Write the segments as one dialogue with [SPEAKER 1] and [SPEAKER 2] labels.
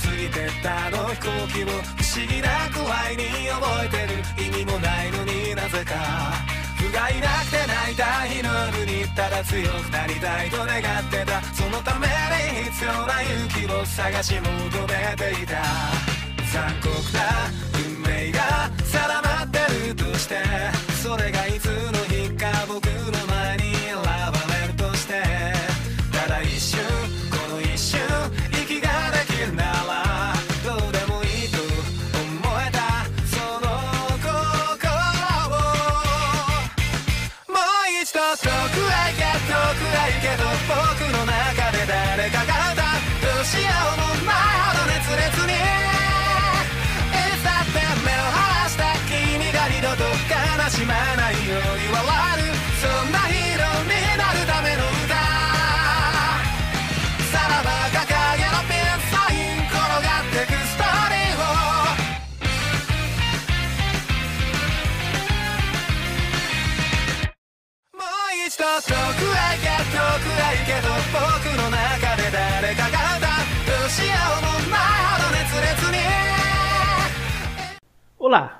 [SPEAKER 1] 過ぎてったあの飛行機を不思議な具合に覚えてる意味もないのになぜか不甲斐なくて泣いた日の夜にただ強くなりたいと願ってたそのために必要な勇気を探し求めていた残酷な運命が定まってるとしてそれがいつの日か僕のしまないように笑るそんなヒーローになるための歌。さらば掲げのピンサイン転がってくストーリーを。もう一度遠くへ行け遠くへ行けと僕の中で誰かが歌う。どうしようもないほど熱烈に。
[SPEAKER 2] Olá,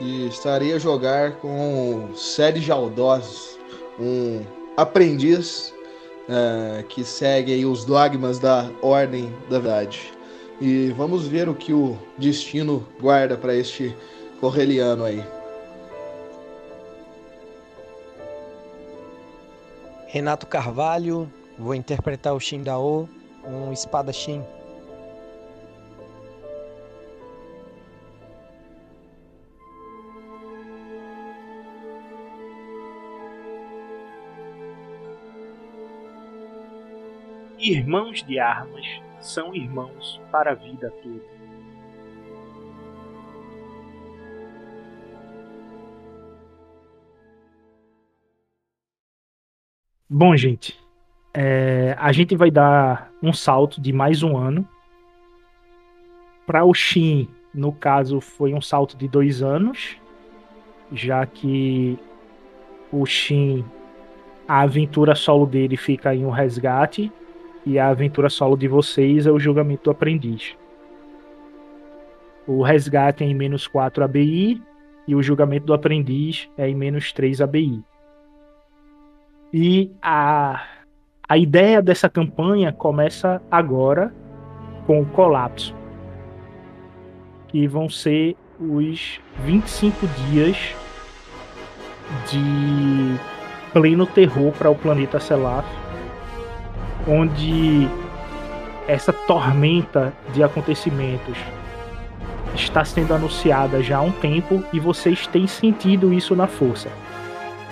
[SPEAKER 3] e estarei a jogar com Sérgio Aldós, um aprendiz eh, que segue os dogmas da Ordem da Verdade. E vamos ver o que o destino guarda para este correliano aí.
[SPEAKER 4] Renato Carvalho, vou interpretar o Shindao, um espadachim.
[SPEAKER 2] Irmãos de armas são irmãos para a vida toda. Bom, gente, é, a gente vai dar um salto de mais um ano. Para o Shin, no caso, foi um salto de dois anos, já que o Shin, a aventura solo dele fica em um resgate e a aventura solo de vocês é o julgamento do aprendiz. O resgate é em menos 4 ABI e o julgamento do aprendiz é em menos 3 ABI. E a, a ideia dessa campanha começa agora com o colapso, que vão ser os 25 dias de pleno terror para o planeta Selaf, onde essa tormenta de acontecimentos está sendo anunciada já há um tempo e vocês têm sentido isso na força.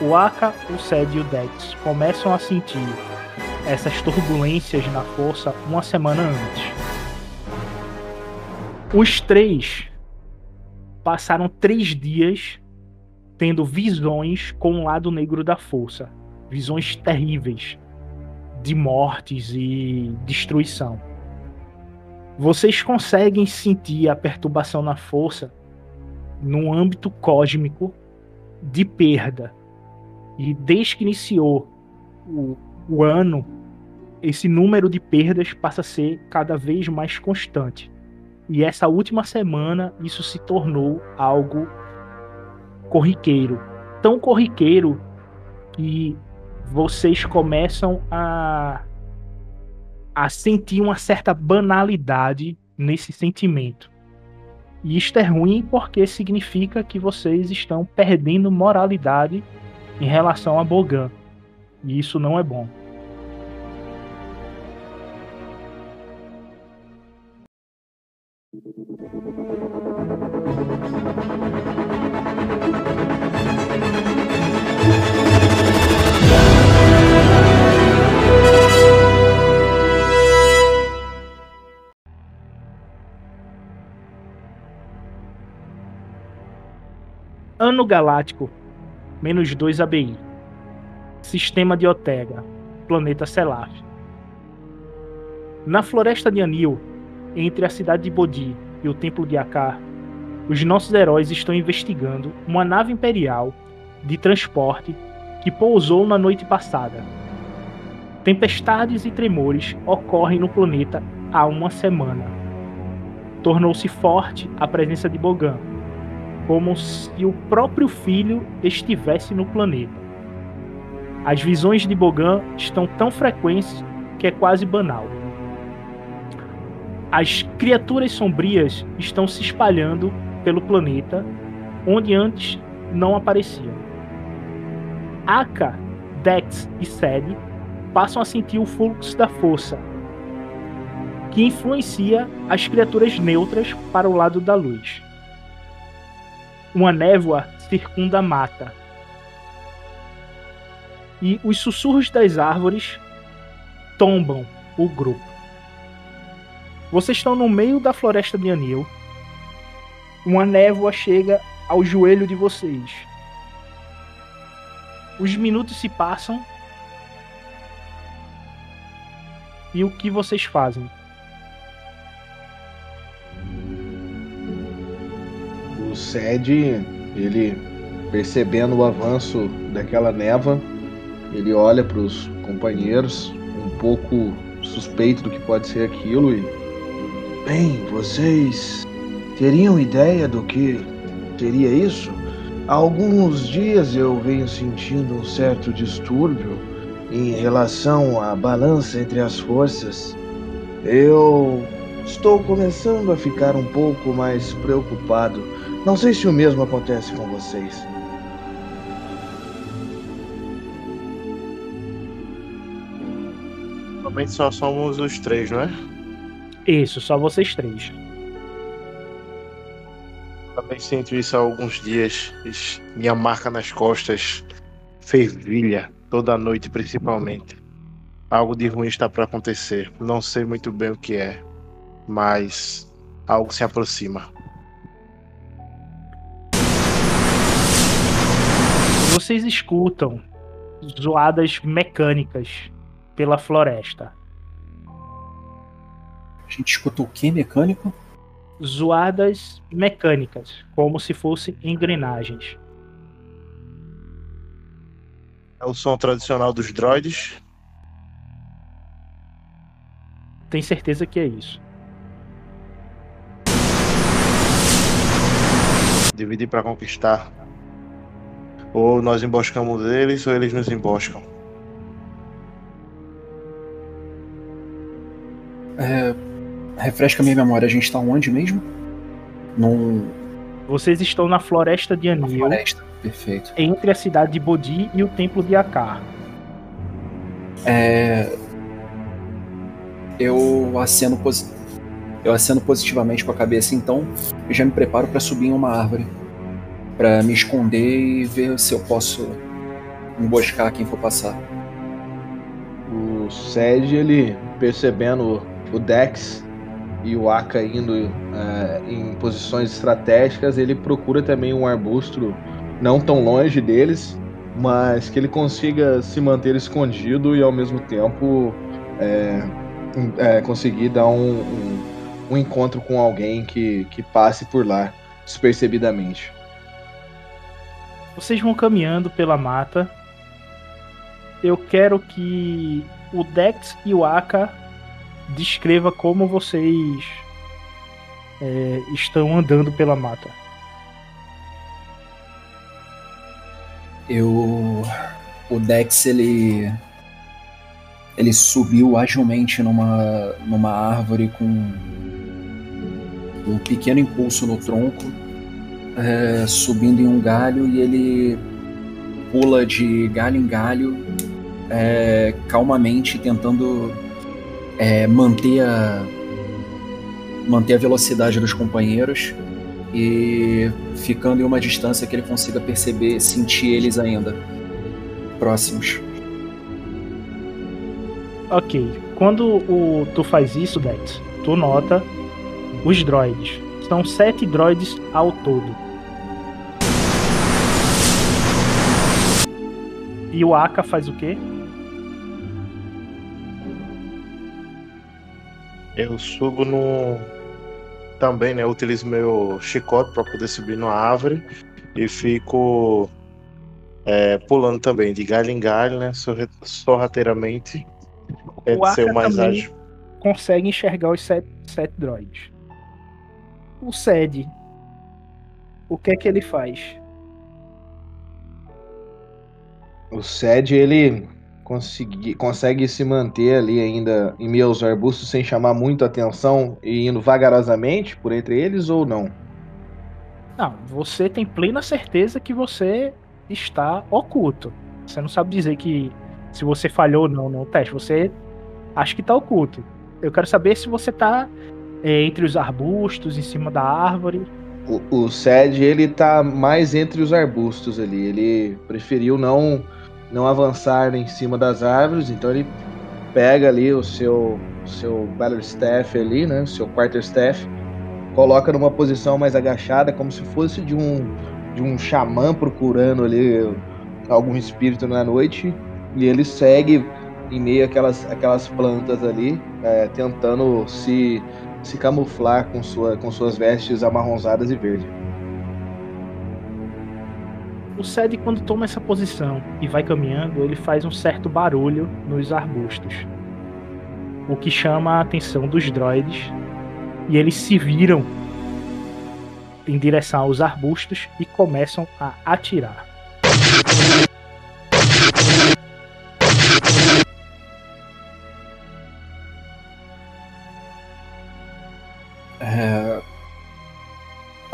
[SPEAKER 2] O Aka, o Sed e o Dex começam a sentir essas turbulências na força uma semana antes. Os três passaram três dias tendo visões com o lado negro da força, visões terríveis de mortes e destruição. Vocês conseguem sentir a perturbação na força num âmbito cósmico de perda. E desde que iniciou o, o ano, esse número de perdas passa a ser cada vez mais constante. E essa última semana isso se tornou algo corriqueiro. Tão corriqueiro que vocês começam a, a sentir uma certa banalidade nesse sentimento. E isto é ruim porque significa que vocês estão perdendo moralidade em relação a Bogan. E isso não é bom. Ano Galáctico, menos 2 ABI. Sistema de Otega, planeta Selaf. Na floresta de Anil, entre a cidade de Bodhi e o templo de Akar, os nossos heróis estão investigando uma nave imperial de transporte que pousou na noite passada. Tempestades e tremores ocorrem no planeta há uma semana. Tornou-se forte a presença de Bogan, como se o próprio filho estivesse no planeta. As visões de Bogan estão tão frequentes que é quase banal. As criaturas sombrias estão se espalhando pelo planeta, onde antes não apareciam. Aka, Dex e Sed passam a sentir o fluxo da força, que influencia as criaturas neutras para o lado da luz. Uma névoa circunda a mata. E os sussurros das árvores tombam o grupo. Vocês estão no meio da floresta de Anil. Uma névoa chega ao joelho de vocês. Os minutos se passam. E o que vocês fazem?
[SPEAKER 3] O Sed, ele percebendo o avanço daquela neva, ele olha para os companheiros, um pouco suspeito do que pode ser aquilo e bem, vocês teriam ideia do que seria isso? Há alguns dias eu venho sentindo um certo distúrbio em relação à balança entre as forças. Eu estou começando a ficar um pouco mais preocupado. Não sei se o mesmo acontece com vocês.
[SPEAKER 5] Normalmente só somos os três, não é?
[SPEAKER 2] Isso, só vocês três.
[SPEAKER 5] Também sinto isso há alguns dias. Minha marca nas costas fervilha toda noite, principalmente. Algo de ruim está para acontecer. Não sei muito bem o que é, mas algo se aproxima.
[SPEAKER 2] Vocês escutam zoadas mecânicas pela floresta.
[SPEAKER 6] A gente escuta o que mecânico?
[SPEAKER 2] Zoadas mecânicas, como se fossem engrenagens.
[SPEAKER 5] É o som tradicional dos droids.
[SPEAKER 2] Tem certeza que é isso.
[SPEAKER 5] Dividir para conquistar. Ou nós emboscamos eles, ou eles nos emboscam.
[SPEAKER 6] É, refresca minha memória, a gente tá onde mesmo? Num,
[SPEAKER 2] Vocês estão na floresta de Anil,
[SPEAKER 6] floresta. Perfeito.
[SPEAKER 2] entre a cidade de Bodhi e o templo de Akar.
[SPEAKER 6] É, eu aceno, posi- eu aceno positivamente com a cabeça, então eu já me preparo para subir em uma árvore. Pra me esconder e ver se eu posso emboscar quem for passar.
[SPEAKER 3] O Sed, ele percebendo o Dex e o Aka indo eh, em posições estratégicas, ele procura também um arbusto não tão longe deles, mas que ele consiga se manter escondido e ao mesmo tempo em- eh, conseguir dar um, um- um encontro com alguém que, que passe por lá despercebidamente.
[SPEAKER 2] Vocês vão caminhando pela mata. Eu quero que o Dex e o Aka descreva como vocês é, estão andando pela mata.
[SPEAKER 6] Eu. O Dex, ele. Ele subiu agilmente numa, numa árvore com um pequeno impulso no tronco, é, subindo em um galho e ele pula de galho em galho, é, calmamente tentando é, manter a manter a velocidade dos companheiros e ficando em uma distância que ele consiga perceber, sentir eles ainda próximos.
[SPEAKER 2] Ok. Quando o, tu faz isso, Dex, tu nota os droids. São sete droids ao todo. E o Aka faz o quê?
[SPEAKER 5] Eu subo no. Também, né? Eu utilizo meu chicote para poder subir na árvore e fico é, pulando também, de galho em galho, né? Sorrateiramente. Tento
[SPEAKER 2] Aka
[SPEAKER 5] ser o mais ágil.
[SPEAKER 2] Consegue enxergar os sete, sete droids. O Sed, o que é que ele faz?
[SPEAKER 3] O Sed, ele consegui, consegue se manter ali ainda em meio aos arbustos sem chamar muito atenção e indo vagarosamente por entre eles ou não?
[SPEAKER 2] Não, você tem plena certeza que você está oculto. Você não sabe dizer que se você falhou ou não no teste. Você acha que está oculto. Eu quero saber se você está entre os arbustos, em cima da árvore.
[SPEAKER 3] O, o Sed, ele tá mais entre os arbustos ali. Ele preferiu não, não avançar em cima das árvores, então ele pega ali o seu, seu Staff ali, né? O seu Quarterstaff, coloca numa posição mais agachada, como se fosse de um, de um xamã procurando ali algum espírito na noite. E ele segue em meio àquelas, àquelas plantas ali, é, tentando se se camuflar com, sua, com suas vestes amarronzadas e verde.
[SPEAKER 2] O Sed, quando toma essa posição e vai caminhando, ele faz um certo barulho nos arbustos. O que chama a atenção dos droids. E eles se viram em direção aos arbustos e começam a atirar.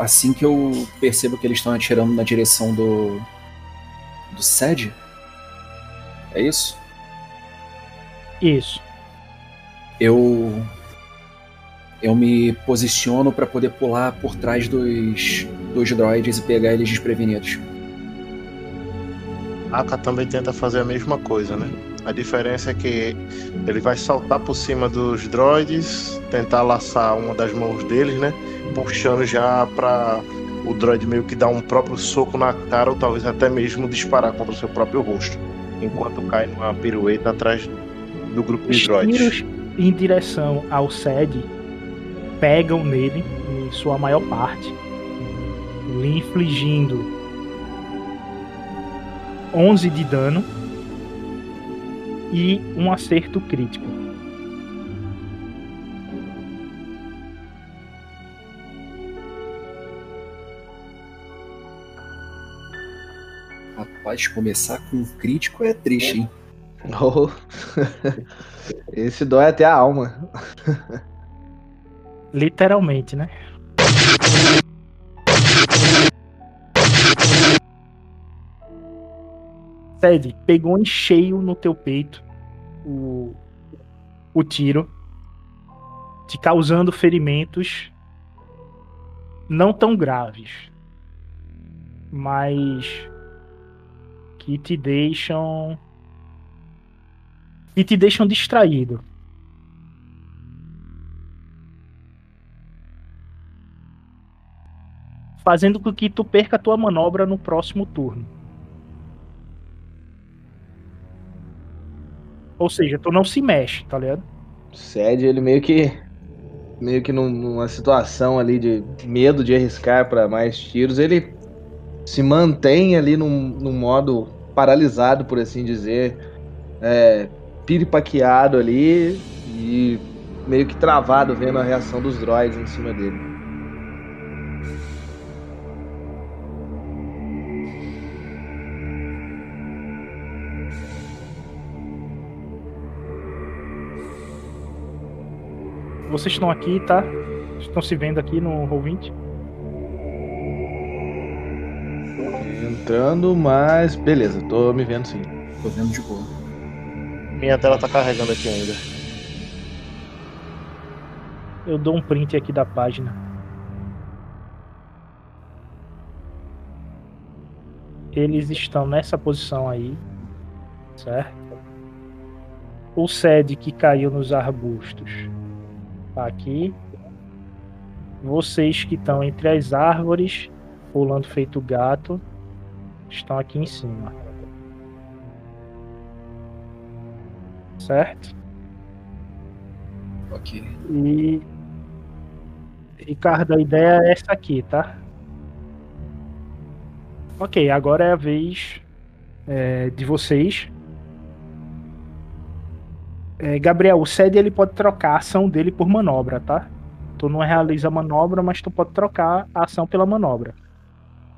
[SPEAKER 6] Assim que eu percebo que eles estão atirando na direção do. do sede. É isso?
[SPEAKER 2] Isso.
[SPEAKER 6] Eu. Eu me posiciono para poder pular por trás dos, dos droids e pegar eles desprevenidos.
[SPEAKER 5] Aka também tenta fazer a mesma coisa, né? A diferença é que ele vai saltar por cima dos droids, tentar laçar uma das mãos deles, né? Puxando já pra o droid meio que dar um próprio soco na cara ou talvez até mesmo disparar contra o seu próprio rosto, enquanto cai numa pirueta atrás do grupo de droids.
[SPEAKER 2] tiros em direção ao Sed pegam nele, em sua maior parte, lhe infligindo 11 de dano e um acerto crítico.
[SPEAKER 6] Rapaz, começar com um crítico é triste, hein?
[SPEAKER 3] Oh. Esse dói até a alma.
[SPEAKER 2] Literalmente, né? Sed, pegou em cheio no teu peito o, o tiro, te causando ferimentos não tão graves, mas que te deixam que te deixam distraído. fazendo com que tu perca a tua manobra no próximo turno. Ou seja, tu não se mexe, tá ligado?
[SPEAKER 3] Sed, ele meio que. Meio que num- numa situação ali de medo de arriscar para mais tiros, ele se mantém ali num, num modo paralisado, por assim dizer, é, piripaqueado ali e meio que travado vendo a reação dos droids em cima dele.
[SPEAKER 2] Vocês estão aqui, tá? Estão se vendo aqui no Roll20?
[SPEAKER 3] Entrando, mas beleza, tô me vendo sim.
[SPEAKER 6] Tô vendo de boa.
[SPEAKER 5] Minha tela tá carregando aqui ainda.
[SPEAKER 2] Eu dou um print aqui da página. Eles estão nessa posição aí, certo? O Sed que caiu nos arbustos tá aqui. Vocês que estão entre as árvores, pulando feito gato, estão aqui em cima. certo?
[SPEAKER 6] Ok.
[SPEAKER 2] E. Ricardo, a ideia é essa aqui, tá? Ok, agora é a vez é, de vocês. É, Gabriel, o SED ele pode trocar a ação dele por manobra, tá? Tu não realiza a manobra, mas tu pode trocar a ação pela manobra.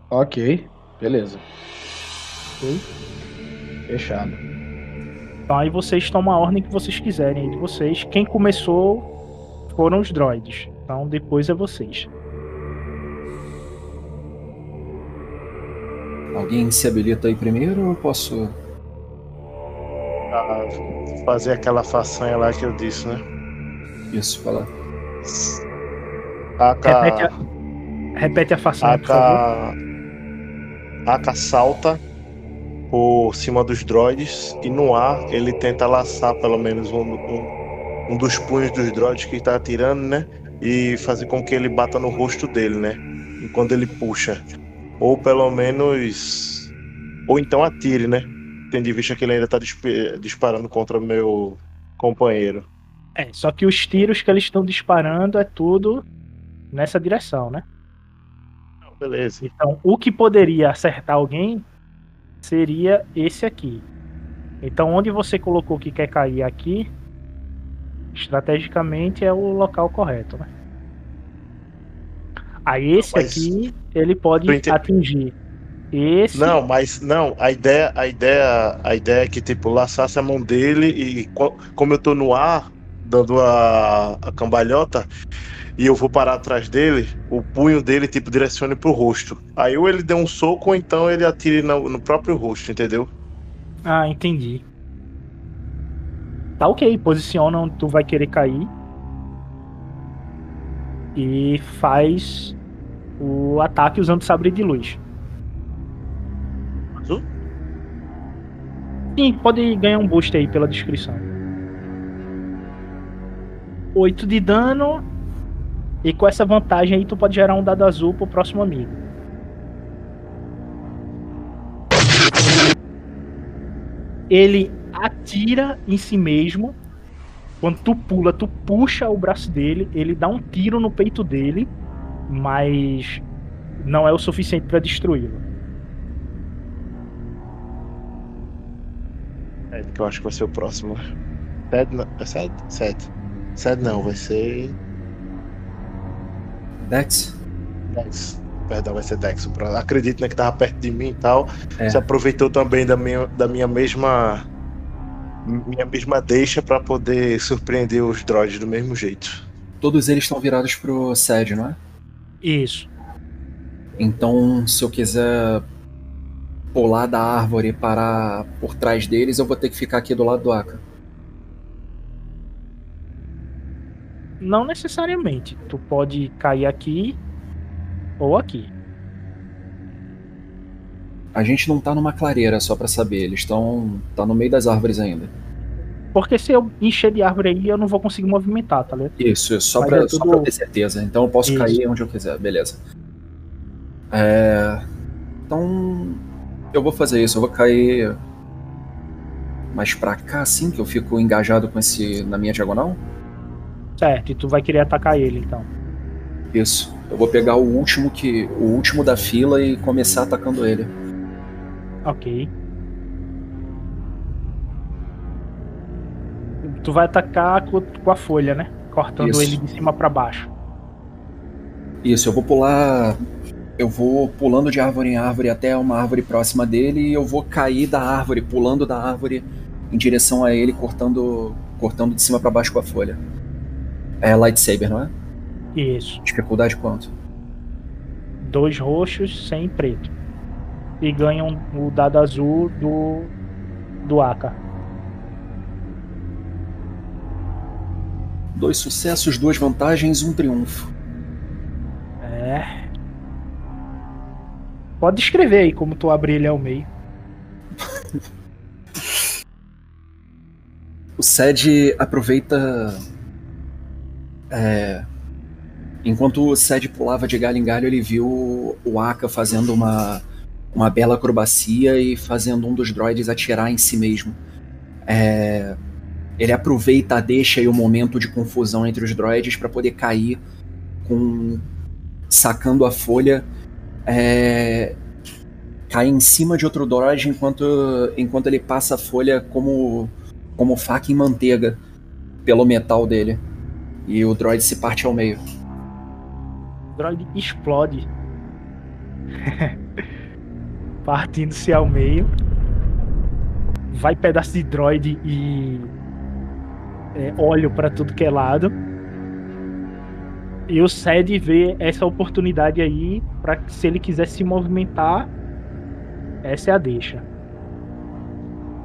[SPEAKER 3] Ok, beleza. Fechado.
[SPEAKER 2] Então aí vocês tomam a ordem que vocês quiserem aí de vocês. Quem começou foram os droids. Então depois é vocês.
[SPEAKER 6] Alguém se habilita aí primeiro ou eu posso.
[SPEAKER 5] Fazer aquela façanha lá que eu disse, né?
[SPEAKER 6] Isso, vai lá.
[SPEAKER 5] AK,
[SPEAKER 2] Repete a, repete a façanha, por favor.
[SPEAKER 5] AK, AK salta por cima dos droids e no ar ele tenta laçar pelo menos um, um, um dos punhos dos droids que está atirando, né? E fazer com que ele bata no rosto dele, né? Enquanto ele puxa. Ou pelo menos. Ou então atire, né? Tendo em vista que ele ainda tá disp- disparando contra meu companheiro.
[SPEAKER 2] É, só que os tiros que eles estão disparando é tudo nessa direção, né?
[SPEAKER 5] Beleza.
[SPEAKER 2] Então, o que poderia acertar alguém seria esse aqui. Então, onde você colocou que quer cair aqui, estrategicamente é o local correto, né? Aí esse aqui, ele pode atingir esse.
[SPEAKER 5] Não, mas não, a ideia, a ideia, a ideia é que tipo laçasse a mão dele e co- como eu tô no ar dando a, a cambalhota e eu vou parar atrás dele, o punho dele tipo direcione pro rosto. Aí ou ele dê um soco ou então ele atire no, no próprio rosto, entendeu?
[SPEAKER 2] Ah, entendi. Tá ok, posiciona onde tu vai querer cair. E faz o ataque usando sabre de luz. Sim, pode ganhar um boost aí pela descrição. 8 de dano. E com essa vantagem aí, tu pode gerar um dado azul pro próximo amigo. Ele atira em si mesmo. Quando tu pula, tu puxa o braço dele, ele dá um tiro no peito dele, mas não é o suficiente pra destruí-lo.
[SPEAKER 5] É que eu acho que vai ser o próximo. Sed não, é Sed? Sed. Sed não, vai ser
[SPEAKER 6] Dex?
[SPEAKER 5] Dex. Perdão, vai ser Dex. Acredito né, que tava perto de mim e tal.
[SPEAKER 6] É.
[SPEAKER 5] Se aproveitou também da minha, da minha mesma minha mesma deixa pra poder surpreender os droids do mesmo jeito.
[SPEAKER 6] Todos eles estão virados pro sede, não é?
[SPEAKER 2] Isso.
[SPEAKER 6] Então, se eu quiser pular da árvore e parar por trás deles, eu vou ter que ficar aqui do lado do Aka.
[SPEAKER 2] Não necessariamente. Tu pode cair aqui ou aqui.
[SPEAKER 6] A gente não tá numa clareira, só pra saber. Eles estão. tá no meio das árvores ainda.
[SPEAKER 2] Porque se eu encher de árvore aí, eu não vou conseguir movimentar, tá ligado?
[SPEAKER 6] Isso, isso, só, pra,
[SPEAKER 2] é
[SPEAKER 6] só
[SPEAKER 2] tudo-
[SPEAKER 6] pra eu ter certeza. Então eu posso
[SPEAKER 2] Isso.
[SPEAKER 6] cair onde eu quiser, beleza. É... Então. Eu vou fazer isso, eu vou cair. Mais pra cá, assim, que eu fico engajado com esse. na minha diagonal?
[SPEAKER 2] Certo, e tu vai querer atacar ele então.
[SPEAKER 6] Isso. Eu vou pegar o último que. o último da fila e começar atacando ele.
[SPEAKER 2] Ok. Tu vai atacar co- com a folha, né? Cortando
[SPEAKER 6] Isso.
[SPEAKER 2] ele de cima pra baixo.
[SPEAKER 6] Isso, eu vou pular. Eu vou pulando de árvore em árvore até uma árvore próxima dele e eu vou cair da árvore, pulando da árvore em direção a ele, cortando, cortando de cima pra baixo com a folha. É lightsaber, não é?
[SPEAKER 2] Isso.
[SPEAKER 6] Dificuldade quanto?
[SPEAKER 2] Dois roxos sem preto. E ganham o dado azul do. do Aka.
[SPEAKER 6] Dois sucessos, duas vantagens, um triunfo.
[SPEAKER 2] É. Pode escrever aí como tu abre ele ao meio.
[SPEAKER 6] O Sed aproveita. é, enquanto o Sed pulava de galho em galho, ele viu o Aka fazendo uma, uma bela acrobacia e fazendo um dos droids atirar em si mesmo. É, ele aproveita, deixa aí o momento de confusão entre os droids para poder cair com sacando a folha, é, cai em cima de outro droid enquanto, enquanto ele passa a folha como, como faca em manteiga pelo metal dele. E o droid se parte ao meio.
[SPEAKER 2] O droid explode. Partindo-se ao meio. Vai pedaço de droid e é, óleo para tudo que é lado. E o Sed vê essa oportunidade aí para se ele quiser se movimentar, essa é a deixa.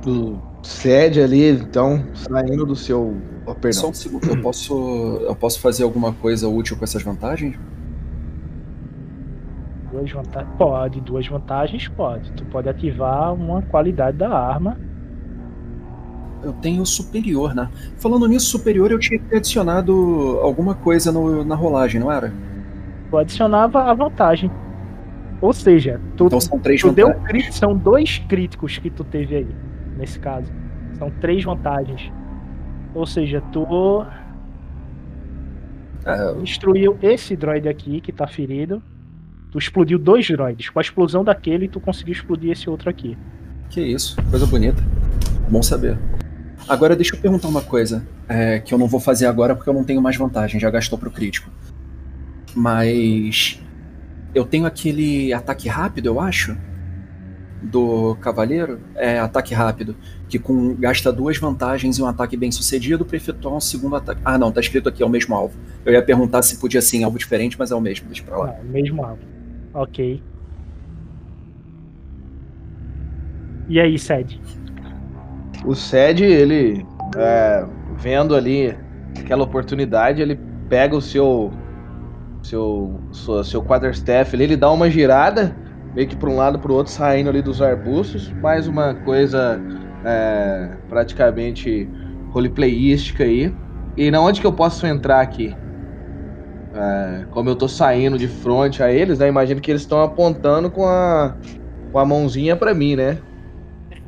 [SPEAKER 3] O Sed ali, então, saindo do seu. Oh, perdão.
[SPEAKER 6] Só um segundo, eu posso, eu posso fazer alguma coisa útil com essas vantagens?
[SPEAKER 2] Duas vantagens? Pode, duas vantagens pode. Tu pode ativar uma qualidade da arma
[SPEAKER 6] eu tenho superior, né? Falando nisso, superior eu tinha adicionado alguma coisa no, na rolagem, não era?
[SPEAKER 2] Tu adicionava a vantagem. Ou seja, tu,
[SPEAKER 6] então são três
[SPEAKER 2] tu deu são dois críticos que tu teve aí, nesse caso. São três vantagens. Ou seja, tu é, destruiu esse droid aqui que tá ferido. Tu explodiu dois droids. Com a explosão daquele, tu conseguiu explodir esse outro aqui.
[SPEAKER 6] Que isso, coisa bonita. Bom saber. Agora deixa eu perguntar uma coisa, é, que eu não vou fazer agora porque eu não tenho mais vantagem, já gastou pro crítico. Mas eu tenho aquele ataque rápido, eu acho, do cavaleiro, é ataque rápido, que com gasta duas vantagens e um ataque bem sucedido para efetuar um segundo ataque. Ah, não, tá escrito aqui, é o mesmo alvo. Eu ia perguntar se podia ser alvo diferente, mas é o mesmo, deixa pra lá.
[SPEAKER 2] Não, mesmo alvo. Ok. E aí, Sed?
[SPEAKER 3] O Sed, ele, é, vendo ali aquela oportunidade, ele pega o seu seu seu, seu quarterstaff, ele, ele dá uma girada meio que para um lado para o outro, saindo ali dos arbustos, mais uma coisa é, praticamente roleplayística aí. E na onde que eu posso entrar aqui? É, como eu tô saindo de frente a eles, né? Imagino que eles estão apontando com a, com a mãozinha para mim, né?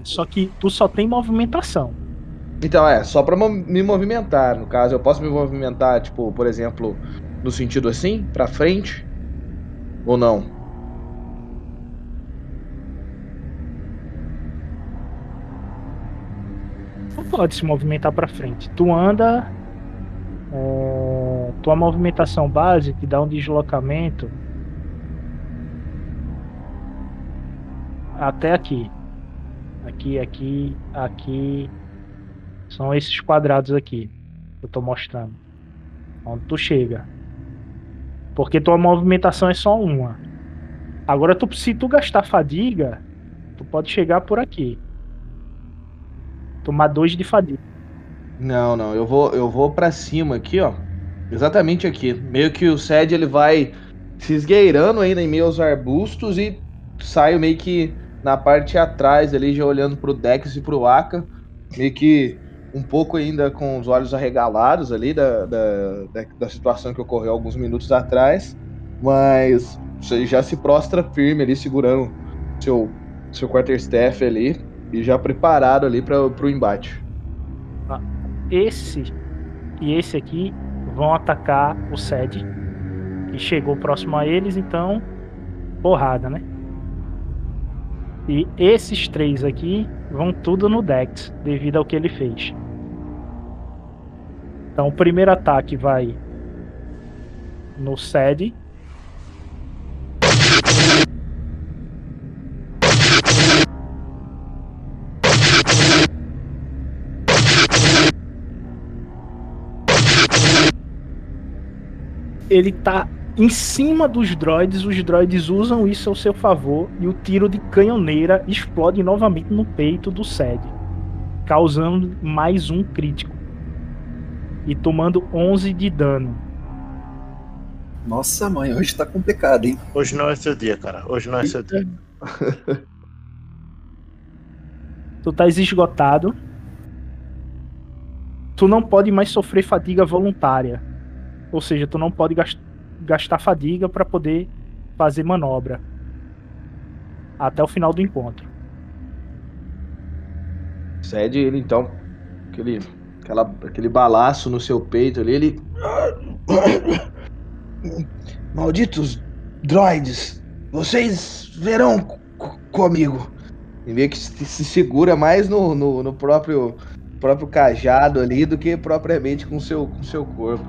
[SPEAKER 2] Só que tu só tem movimentação.
[SPEAKER 3] Então, é, só pra me movimentar. No caso, eu posso me movimentar, tipo, por exemplo, no sentido assim, pra frente? Ou não?
[SPEAKER 2] Não pode se movimentar pra frente. Tu anda. É, tua movimentação base te dá um deslocamento até aqui. Aqui, aqui, aqui. São esses quadrados aqui que eu tô mostrando. Onde tu chega. Porque tua movimentação é só uma. Agora, tu, se tu gastar fadiga, tu pode chegar por aqui. Tomar dois de fadiga.
[SPEAKER 3] Não, não. Eu vou, eu vou para cima aqui, ó. Exatamente aqui. Meio que o Sed ele vai se esgueirando ainda em meio aos arbustos e saio meio que na parte atrás ali, já olhando pro Dex e pro Aka, meio que um pouco ainda com os olhos arregalados ali da, da, da, situação que ocorreu alguns minutos atrás, mas você já se prostra firme ali, segurando seu, seu quarterstaff ali e já preparado ali para o embate.
[SPEAKER 2] Ah, esse e esse aqui vão atacar o Sed, que chegou próximo a eles, então porrada, né? E esses três aqui vão tudo no Dex, devido ao que ele fez. Então o primeiro ataque vai no Sed. Ele tá em cima dos droids, os droids usam isso ao seu favor e o tiro de canhoneira explode novamente no peito do Sed, causando mais um crítico e tomando 11 de dano.
[SPEAKER 6] Nossa mãe, hoje tá complicado, hein?
[SPEAKER 5] Hoje não é seu dia, cara. Hoje não é seu dia.
[SPEAKER 2] tu tá esgotado. Tu não pode mais sofrer fadiga voluntária. Ou seja, tu não pode gastar gastar fadiga para poder fazer manobra até o final do encontro.
[SPEAKER 3] Cede ele então, aquele aquela, aquele balaço no seu peito ali, ele. Malditos droids, vocês verão comigo. E meio que se segura mais no, no, no, próprio, próprio cajado ali do que propriamente com seu, com seu corpo.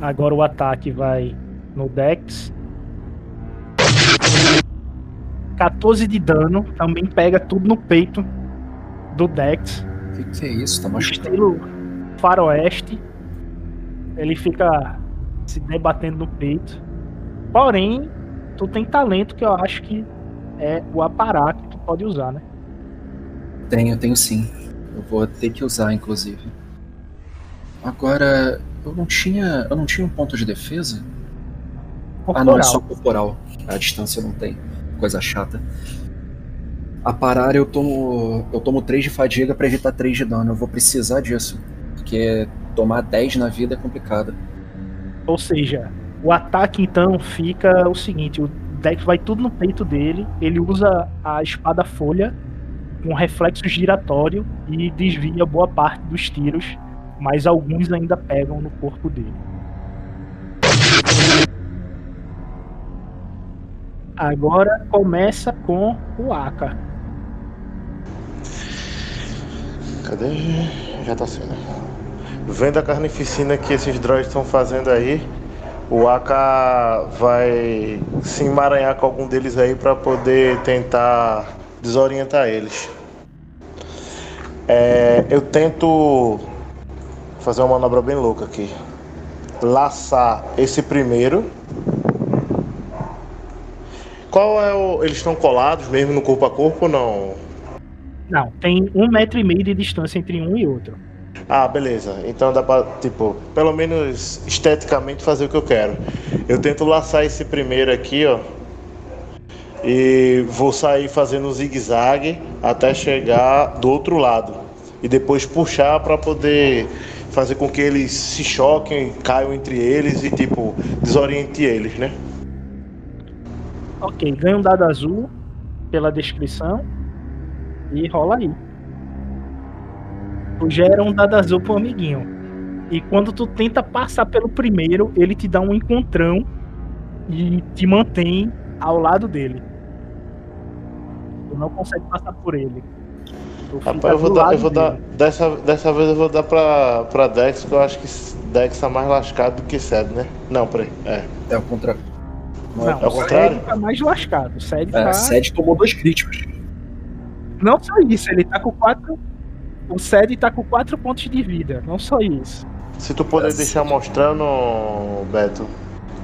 [SPEAKER 2] Agora o ataque vai no Dex. 14 de dano, também pega tudo no peito do Dex.
[SPEAKER 6] O que, que, é isso? Tá machucado.
[SPEAKER 2] Estilo faroeste. Ele fica se debatendo no peito. Porém, tu tem talento que eu acho que é o aparato que tu pode usar, né?
[SPEAKER 6] Tenho, tenho sim. Eu vou ter que usar, inclusive. Agora, eu não tinha. Eu não tinha um ponto de defesa? Corporal. Ah não, é só corporal. A distância não tem. Coisa chata. A parar eu tomo. Eu tomo 3 de fadiga para evitar 3 de dano. Eu vou precisar disso. Porque tomar 10 na vida é complicado.
[SPEAKER 2] Ou seja, o ataque então fica o seguinte: o Dex vai tudo no peito dele, ele usa a espada folha com reflexo giratório e desvia boa parte dos tiros, mas alguns ainda pegam no corpo dele. Agora começa com o Aka.
[SPEAKER 5] Cadê? Já tá sendo. Vendo a carnificina que esses droids estão fazendo aí, o Aka vai se emaranhar com algum deles aí para poder tentar desorientar eles. É, eu tento fazer uma manobra bem louca aqui. Laçar esse primeiro. Qual é o. Eles estão colados mesmo no corpo a corpo ou não?
[SPEAKER 2] Não, tem um metro e meio de distância entre um e outro.
[SPEAKER 5] Ah, beleza. Então dá pra, tipo, pelo menos esteticamente fazer o que eu quero. Eu tento laçar esse primeiro aqui, ó. E vou sair fazendo um zigue-zague até chegar do outro lado. E depois puxar para poder fazer com que eles se choquem, caiam entre eles e, tipo, desoriente eles, né?
[SPEAKER 2] Ok, ganha um dado azul pela descrição e rola aí tu gera um dado azul pro amiguinho. E quando tu tenta passar pelo primeiro, ele te dá um encontrão e te mantém ao lado dele. Tu não consegue passar por ele.
[SPEAKER 5] Rapaz, eu vou dar, eu vou dar dessa, dessa vez eu vou dar pra, pra Dex, porque eu acho que Dex tá mais lascado do que Sed, né? Não, peraí. É.
[SPEAKER 6] É o contrário.
[SPEAKER 2] Não, não é o contrário? Sed tá mais lascado. O Sed, é,
[SPEAKER 6] tá... Sed tomou dois críticos.
[SPEAKER 2] Não só isso, ele tá com quatro o Sed tá com 4 pontos de vida, não só isso.
[SPEAKER 5] Se tu puder deixar mostrando, Beto,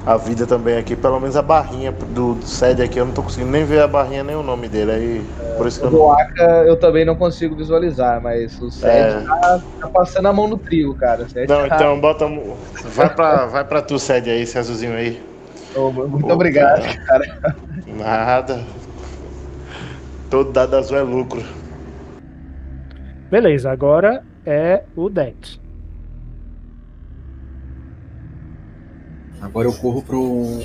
[SPEAKER 5] a vida também aqui, pelo menos a barrinha do, do Sed aqui, eu não tô conseguindo nem ver a barrinha nem o nome dele. Aí, por isso que eu
[SPEAKER 3] não... Aka eu também não consigo visualizar, mas o Sed é... tá, tá, passando a mão no trio, cara.
[SPEAKER 5] não, tá... então bota. Vai pra, vai pra tu, Sed aí, esse azulzinho aí.
[SPEAKER 3] Oh, muito obrigado, cara. cara.
[SPEAKER 5] Nada. Todo dado azul é lucro.
[SPEAKER 2] Beleza, agora é o Dex.
[SPEAKER 6] Agora eu corro pro.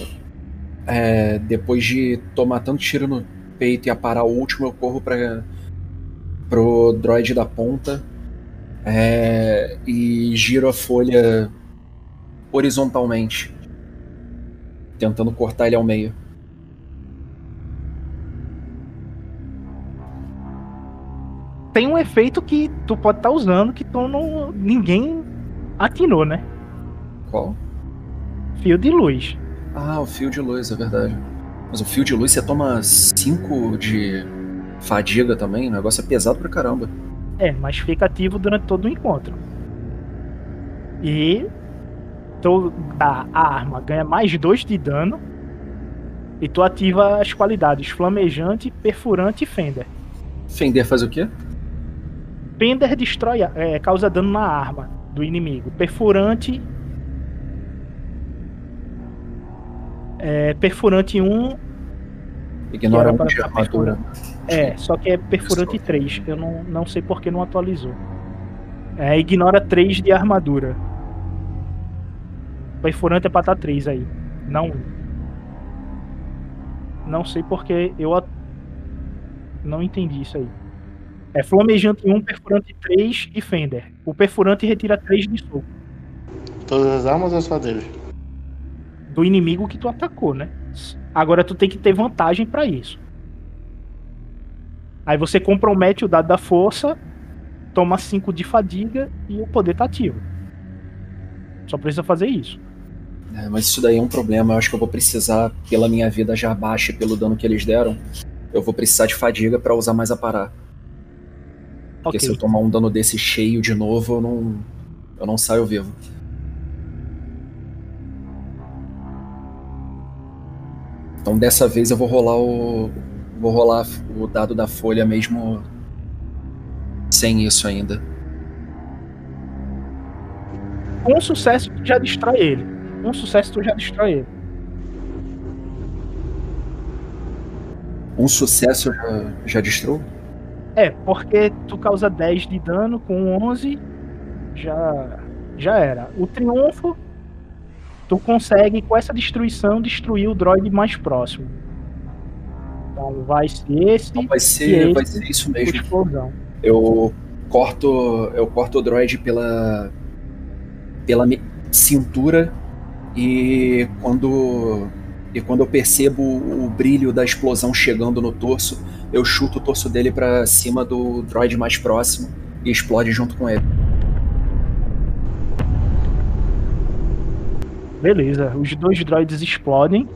[SPEAKER 6] É, depois de tomar tanto tiro no peito e aparar o último, eu corro para pro droid da ponta é, e giro a folha horizontalmente, tentando cortar ele ao meio.
[SPEAKER 2] tem um efeito que tu pode estar tá usando que tu não, ninguém atinou, né?
[SPEAKER 6] Qual?
[SPEAKER 2] Fio de luz.
[SPEAKER 6] Ah, o fio de luz, é verdade. Mas o fio de luz você toma 5 de fadiga também, o negócio é pesado pra caramba.
[SPEAKER 2] É, mas fica ativo durante todo o encontro. E tu, a, arma ganha mais 2 de dano. E tu ativa as qualidades flamejante, perfurante e fender.
[SPEAKER 6] Fender faz o quê?
[SPEAKER 2] Pender destrói, é, causa dano na arma do inimigo. Perfurante. É, perfurante 1.
[SPEAKER 6] Ignora um de armadura.
[SPEAKER 2] É, só que é perfurante 3. Eu não, não sei porque não atualizou. É, ignora 3 de armadura. Perfurante é pra estar 3 aí. Não. Não sei porque eu. Não entendi isso aí. É flamejante 1, perfurante 3 e fender. O perfurante retira 3 de soco.
[SPEAKER 5] Todas as armas ou só dele?
[SPEAKER 2] Do inimigo que tu atacou, né? Agora tu tem que ter vantagem pra isso. Aí você compromete o dado da força, toma 5 de fadiga e o poder tá ativo. Só precisa fazer isso.
[SPEAKER 6] É, mas isso daí é um problema. Eu acho que eu vou precisar, pela minha vida já baixa e pelo dano que eles deram, eu vou precisar de fadiga pra usar mais a parar. Porque
[SPEAKER 2] Ok.
[SPEAKER 6] se eu tomar um dano desse cheio de novo, eu não, eu não saio vivo. Então dessa vez eu vou rolar o. Vou rolar o dado da folha mesmo sem isso ainda.
[SPEAKER 2] Um sucesso tu já destrói ele. Um sucesso tu já destrói ele.
[SPEAKER 6] Um sucesso já, já destruo?
[SPEAKER 2] É, porque tu causa 10 de dano com 11, já já era. O triunfo, tu consegue com essa destruição destruir o droid mais próximo. Então vai ser esse
[SPEAKER 6] Então vai ser, vai
[SPEAKER 2] esse
[SPEAKER 6] ser isso mesmo.
[SPEAKER 2] explosão.
[SPEAKER 6] Eu corto, eu corto o droid pela pela cintura e quando e quando eu percebo o brilho da explosão chegando no torso, eu chuto o torso dele pra cima do droid mais próximo e explode junto com ele.
[SPEAKER 2] Beleza, os dois droids explodem.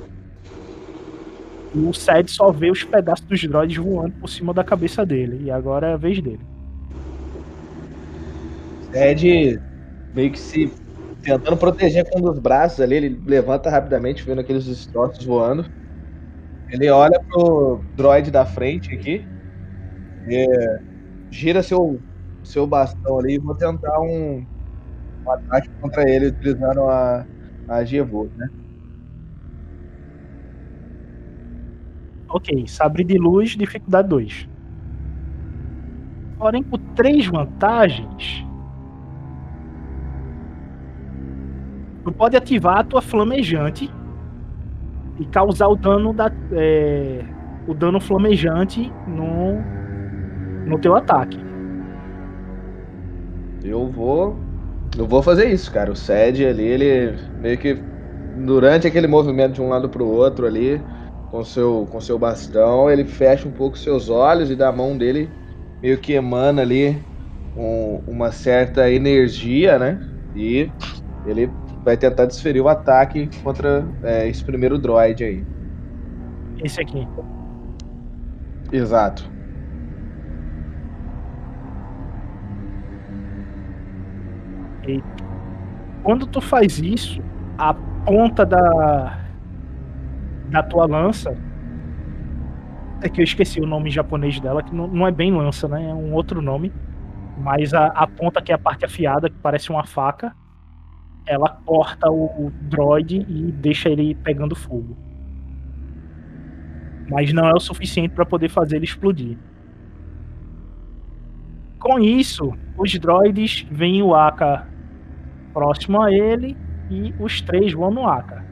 [SPEAKER 2] E o Sed só vê os pedaços dos droids voando por cima da cabeça dele. E agora é a vez dele.
[SPEAKER 3] Ed meio que se tentando proteger com um dos braços ali, ele levanta rapidamente, vendo aqueles destroços voando. Ele olha pro droid da frente aqui, e gira seu, seu bastão ali e vou tentar um, um ataque contra ele utilizando a, a Gevo, né?
[SPEAKER 2] Ok, sabre de luz, dificuldade 2. Porém, com três vantagens, tu pode ativar a tua flamejante e causar o dano da é, o dano flamejante no no teu ataque.
[SPEAKER 3] Eu vou. Eu vou fazer isso, cara. O Sed ali, ele meio que. Durante aquele movimento de um lado pro outro ali, com seu, com seu bastão, ele fecha um pouco seus olhos e da mão dele meio que emana ali um- uma certa energia, né? E ele vai tentar desferir o ataque contra é, esse primeiro droid aí.
[SPEAKER 2] Esse aqui.
[SPEAKER 3] Exato.
[SPEAKER 2] Quando tu faz isso, a ponta da da tua lança é que eu esqueci o nome japonês dela, que não, não é bem lança, né? É um outro nome. Mas a, a ponta que é a parte afiada, que parece uma faca, ela corta o, o droid e deixa ele pegando fogo. Mas não é o suficiente para poder fazer ele explodir. Com isso, os droids veem o Aka próximo a ele e os três vão no Aka.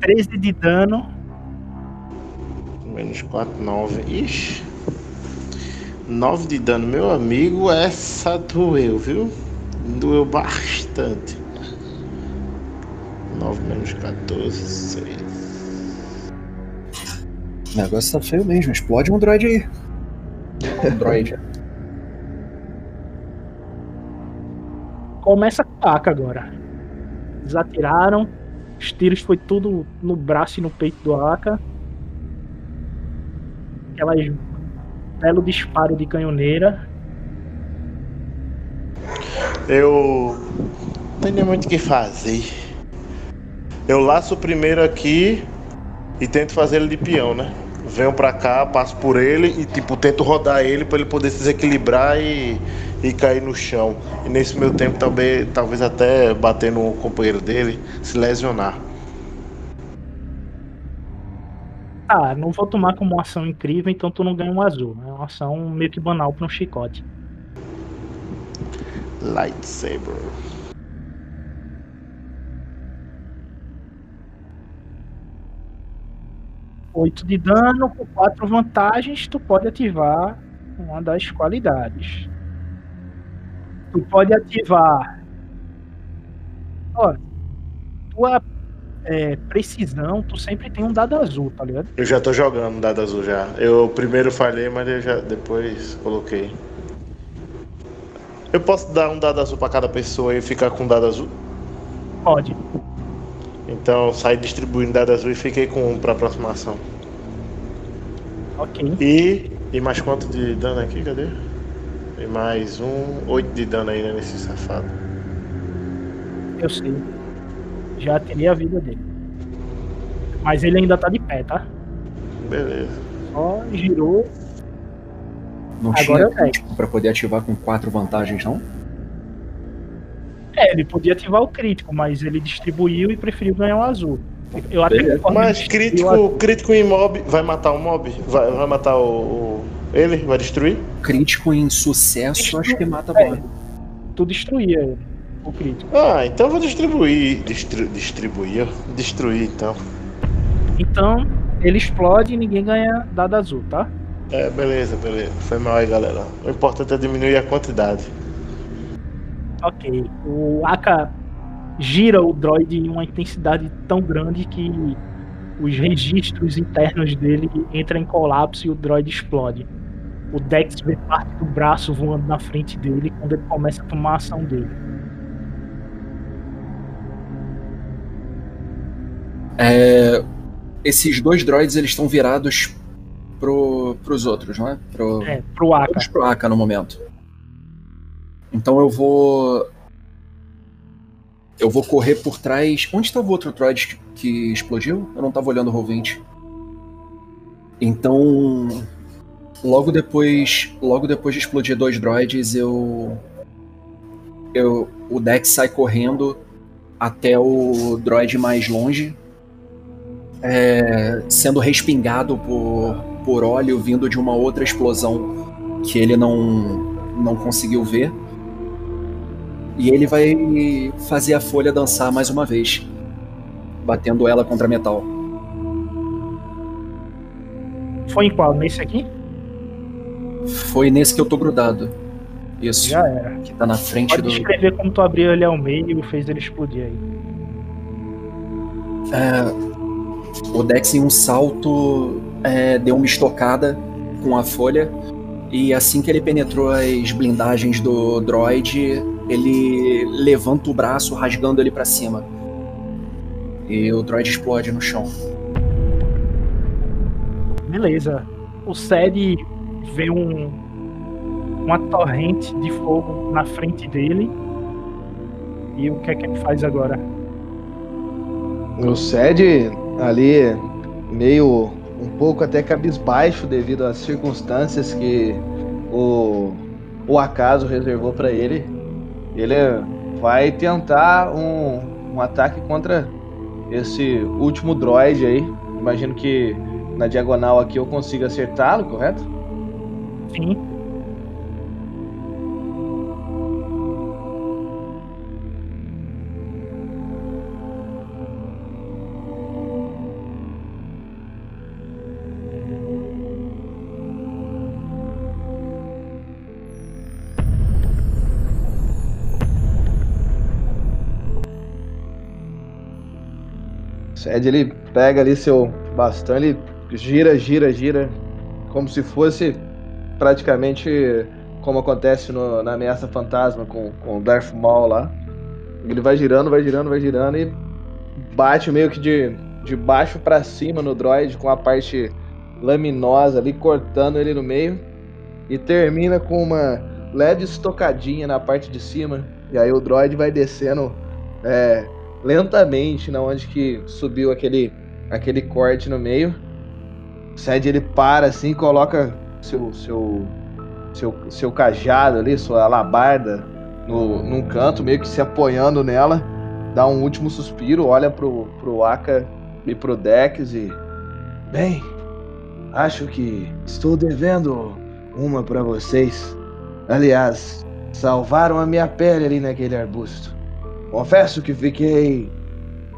[SPEAKER 2] Treze de dano,
[SPEAKER 5] Menos 4, 9. Ixi. 9 de dano, meu amigo. Essa doeu, viu? Doeu bastante. 9 menos 14, 6.
[SPEAKER 6] O negócio tá feio mesmo, explode um droid aí. Um droid.
[SPEAKER 2] começa com a Aka agora. Eles atiraram, os tiros foi tudo no braço e no peito do Aka. Aquelas belo disparo de canhoneira.
[SPEAKER 5] Eu não tenho muito o que fazer. Eu laço primeiro aqui e tento fazer ele de peão, né? Venho pra cá, passo por ele e tipo tento rodar ele pra ele poder se desequilibrar e, e cair no chão. E nesse meu tempo talvez, talvez até bater no companheiro dele, se lesionar.
[SPEAKER 2] Tá, não vou tomar como uma ação incrível, então tu não ganha um azul. É uma ação meio que banal pra um chicote.
[SPEAKER 5] Lightsaber.
[SPEAKER 2] Oito de dano, com quatro vantagens, tu pode ativar uma das qualidades. Tu pode ativar. Ó, tua é, precisão, tu sempre tem um dado azul, tá ligado?
[SPEAKER 5] Eu já tô jogando dado azul já. Eu primeiro falhei, mas eu já depois coloquei. Eu posso dar um dado azul pra cada pessoa e ficar com um dado azul?
[SPEAKER 2] Pode.
[SPEAKER 5] Então saí distribuindo dado azul e fiquei com um pra aproximação.
[SPEAKER 2] Ok.
[SPEAKER 5] E. E mais quanto de dano aqui? Cadê? E mais um. Oito de dano aí né, nesse safado.
[SPEAKER 2] Eu sei. Já teria a vida dele. Mas ele ainda tá de pé, tá?
[SPEAKER 5] Beleza.
[SPEAKER 2] Só girou.
[SPEAKER 6] Não
[SPEAKER 2] Agora
[SPEAKER 6] tinha crítico pra poder ativar com quatro vantagens, não?
[SPEAKER 2] É, ele podia ativar o crítico, mas ele distribuiu e preferiu ganhar o azul. Eu até
[SPEAKER 6] Beleza.
[SPEAKER 5] Mas
[SPEAKER 2] azul.
[SPEAKER 5] crítico, crítico em mob vai matar o mob? Vai, vai matar o, o- Ele? Vai destruir?
[SPEAKER 6] Crítico em sucesso, acho que mata
[SPEAKER 2] É.
[SPEAKER 6] é.
[SPEAKER 2] Tu destruía ele, o crítico.
[SPEAKER 5] Ah, então eu vou distribuir. Distri, distribuir? ó. Destruir então.
[SPEAKER 2] Então, ele explode e ninguém ganha dado azul, tá?
[SPEAKER 5] É, beleza, beleza. Foi mal aí, galera. O importante é diminuir a quantidade.
[SPEAKER 2] Ok. O Aka gira o droid em uma intensidade tão grande que os registros internos dele entram em colapso e o droid explode. O Dex vê parte do braço voando na frente dele quando ele começa a tomar a ação dele.
[SPEAKER 6] É, esses dois droids eles estão virados pro, pros outros, não é? Pro,
[SPEAKER 2] É, pro Aka.
[SPEAKER 6] pro Aka no momento. Então eu vou. Eu vou correr por trás. Onde estava o outro droid que, explodiu? Eu não estava olhando o Roll20. Então. Logo depois. Logo depois de explodir dois droids, eu. Eu. O Dex sai correndo até o droid mais longe. é, sendo respingado por, por óleo vindo de uma outra explosão que ele não, não conseguiu ver. E ele vai fazer a folha dançar mais uma vez, batendo ela contra metal.
[SPEAKER 2] Foi em qual? Nesse aqui?
[SPEAKER 6] Foi nesse que eu tô grudado. Isso,
[SPEAKER 2] Já era.
[SPEAKER 6] que tá na frente
[SPEAKER 2] Pode
[SPEAKER 6] do.
[SPEAKER 2] descrever como tu abriu ele ao meio e fez ele explodir aí.
[SPEAKER 6] É, o Dex, em um salto, é, deu uma estocada com a folha. E assim que ele penetrou as blindagens do droid, ele levanta o braço, rasgando ele pra cima. E o droid explode no chão.
[SPEAKER 2] Beleza. O Sed vê um, uma torrente de fogo na frente dele. E o que é que ele faz agora?
[SPEAKER 3] O Sed ali meio um pouco até cabisbaixo devido às circunstâncias que o, o acaso reservou para ele. Ele vai tentar um, um ataque contra esse último droid aí. Imagino que na diagonal aqui eu consiga acertá-lo, correto?
[SPEAKER 2] Sim.
[SPEAKER 3] O Sed ele pega ali seu bastão, ele gira, gira, gira, como se fosse praticamente como acontece no- na ameaça fantasma com, com o Darth Maul lá. Ele vai girando, vai girando, vai girando e bate meio que de, de baixo pra cima no droid com a parte laminosa ali, cortando ele no meio. E termina com uma leve estocadinha na parte de cima. E aí o droid vai descendo é, lentamente na onde que subiu aquele, aquele corte no meio. O Sed ele para assim, coloca seu, seu, seu, seu cajado ali, sua alabarda no, num canto, meio que se apoiando nela, dá um último suspiro, olha pro, pro Aka e pro Dex e. Bem, acho que estou devendo uma para vocês. Aliás, salvaram a minha pele ali naquele arbusto. Confesso que fiquei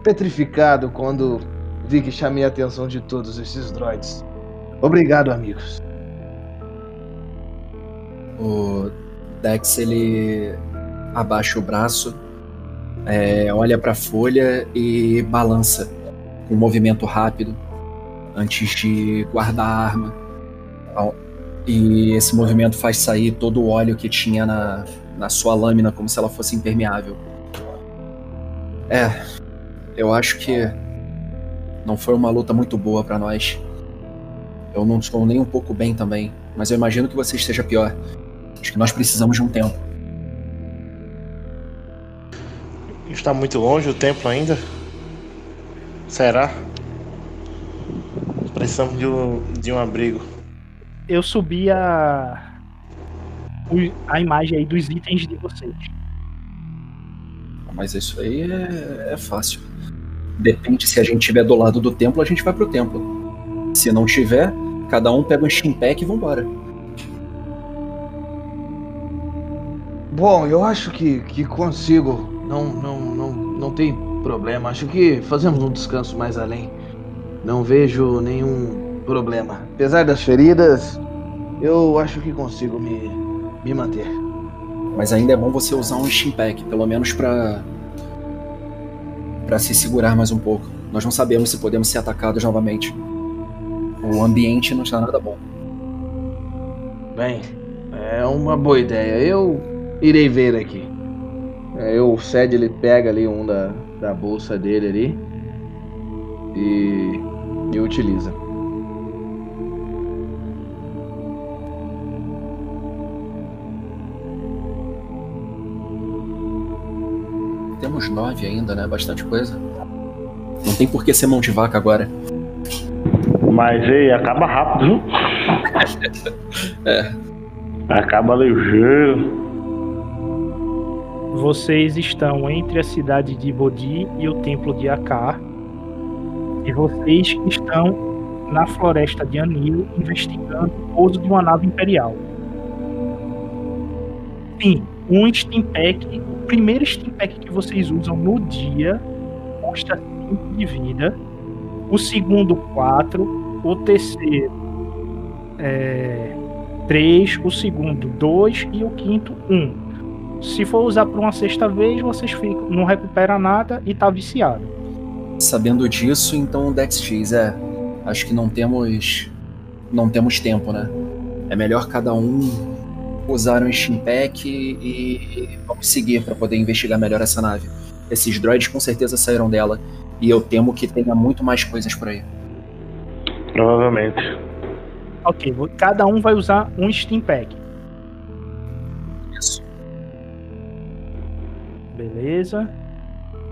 [SPEAKER 3] petrificado quando vi que chamei a atenção de todos esses droids. Obrigado, amigos.
[SPEAKER 6] O Dex ele abaixa o braço, é, olha para a folha e balança com um movimento rápido antes de guardar a arma. E esse movimento faz sair todo o óleo que tinha na, na sua lâmina, como se ela fosse impermeável. É, eu acho que não foi uma luta muito boa para nós. Eu não estou nem um pouco bem também, mas eu imagino que você esteja pior. Acho que nós precisamos de um tempo.
[SPEAKER 5] Está muito longe o templo ainda? Será? Precisamos de um, de um abrigo.
[SPEAKER 2] Eu subi a. a imagem aí dos itens de vocês.
[SPEAKER 6] Mas isso aí é, é fácil. Depende se a gente estiver do lado do templo, a gente vai pro templo. Se não tiver, cada um pega um chimpack e vambora.
[SPEAKER 3] Bom, eu acho que, que consigo. Não, não, não, não tem problema. Acho que fazemos um descanso mais além. Não vejo nenhum problema. Apesar das feridas, eu acho que consigo me, me manter.
[SPEAKER 6] Mas ainda é bom você usar um Steampack, pelo menos para para se segurar mais um pouco. Nós não sabemos se podemos ser atacados novamente. O ambiente não está nada bom.
[SPEAKER 3] Bem, é uma boa ideia. Eu irei ver aqui. É, eu, o Sed ele pega ali um da, da bolsa dele ali e, e utiliza.
[SPEAKER 6] Nove ainda, né? Bastante coisa. Não tem por que ser mão de vaca agora.
[SPEAKER 7] Mas ei, acaba rápido,
[SPEAKER 6] viu? é.
[SPEAKER 7] Acaba ligeiro.
[SPEAKER 2] Vocês estão entre a cidade de Bodhi e o templo de Akar. E vocês estão na floresta de Anil investigando o pouso de uma nave imperial. Sim, um Steam Pack, o primeiro Steam Pack que vocês usam no dia, custa 5 de vida. O segundo, 4. O terceiro, é, 3. O segundo, 2. E o quinto, 1. Um. Se for usar por uma sexta vez, vocês ficam, não recupera nada e tá viciado.
[SPEAKER 6] Sabendo disso, então o Dex X é. Acho que não temos. Não temos tempo, né? É melhor cada um usar um Steam Pack e, e vamos seguir para poder investigar melhor essa nave. Esses droids com certeza saíram dela e eu temo que tenha muito mais coisas por aí.
[SPEAKER 7] Provavelmente.
[SPEAKER 2] Ok, cada um vai usar um Steam Pack. Beleza.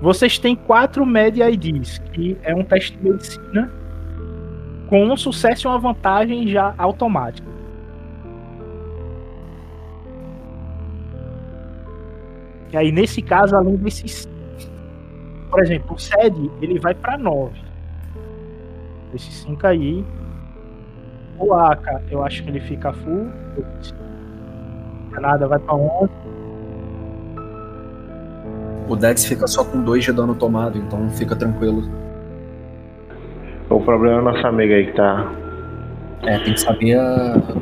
[SPEAKER 2] Vocês têm quatro Media IDs, que é um teste de medicina com um sucesso e uma vantagem já automática. E aí, nesse caso, além desses. Por exemplo, o SED ele vai para 9. Esses 5 aí. O AK, eu acho que ele fica full. Nada vai para 11
[SPEAKER 6] o Dex fica só com 2 de dano tomado, então fica tranquilo.
[SPEAKER 7] O problema é a nossa amiga aí que tá.
[SPEAKER 6] É, tem que saber.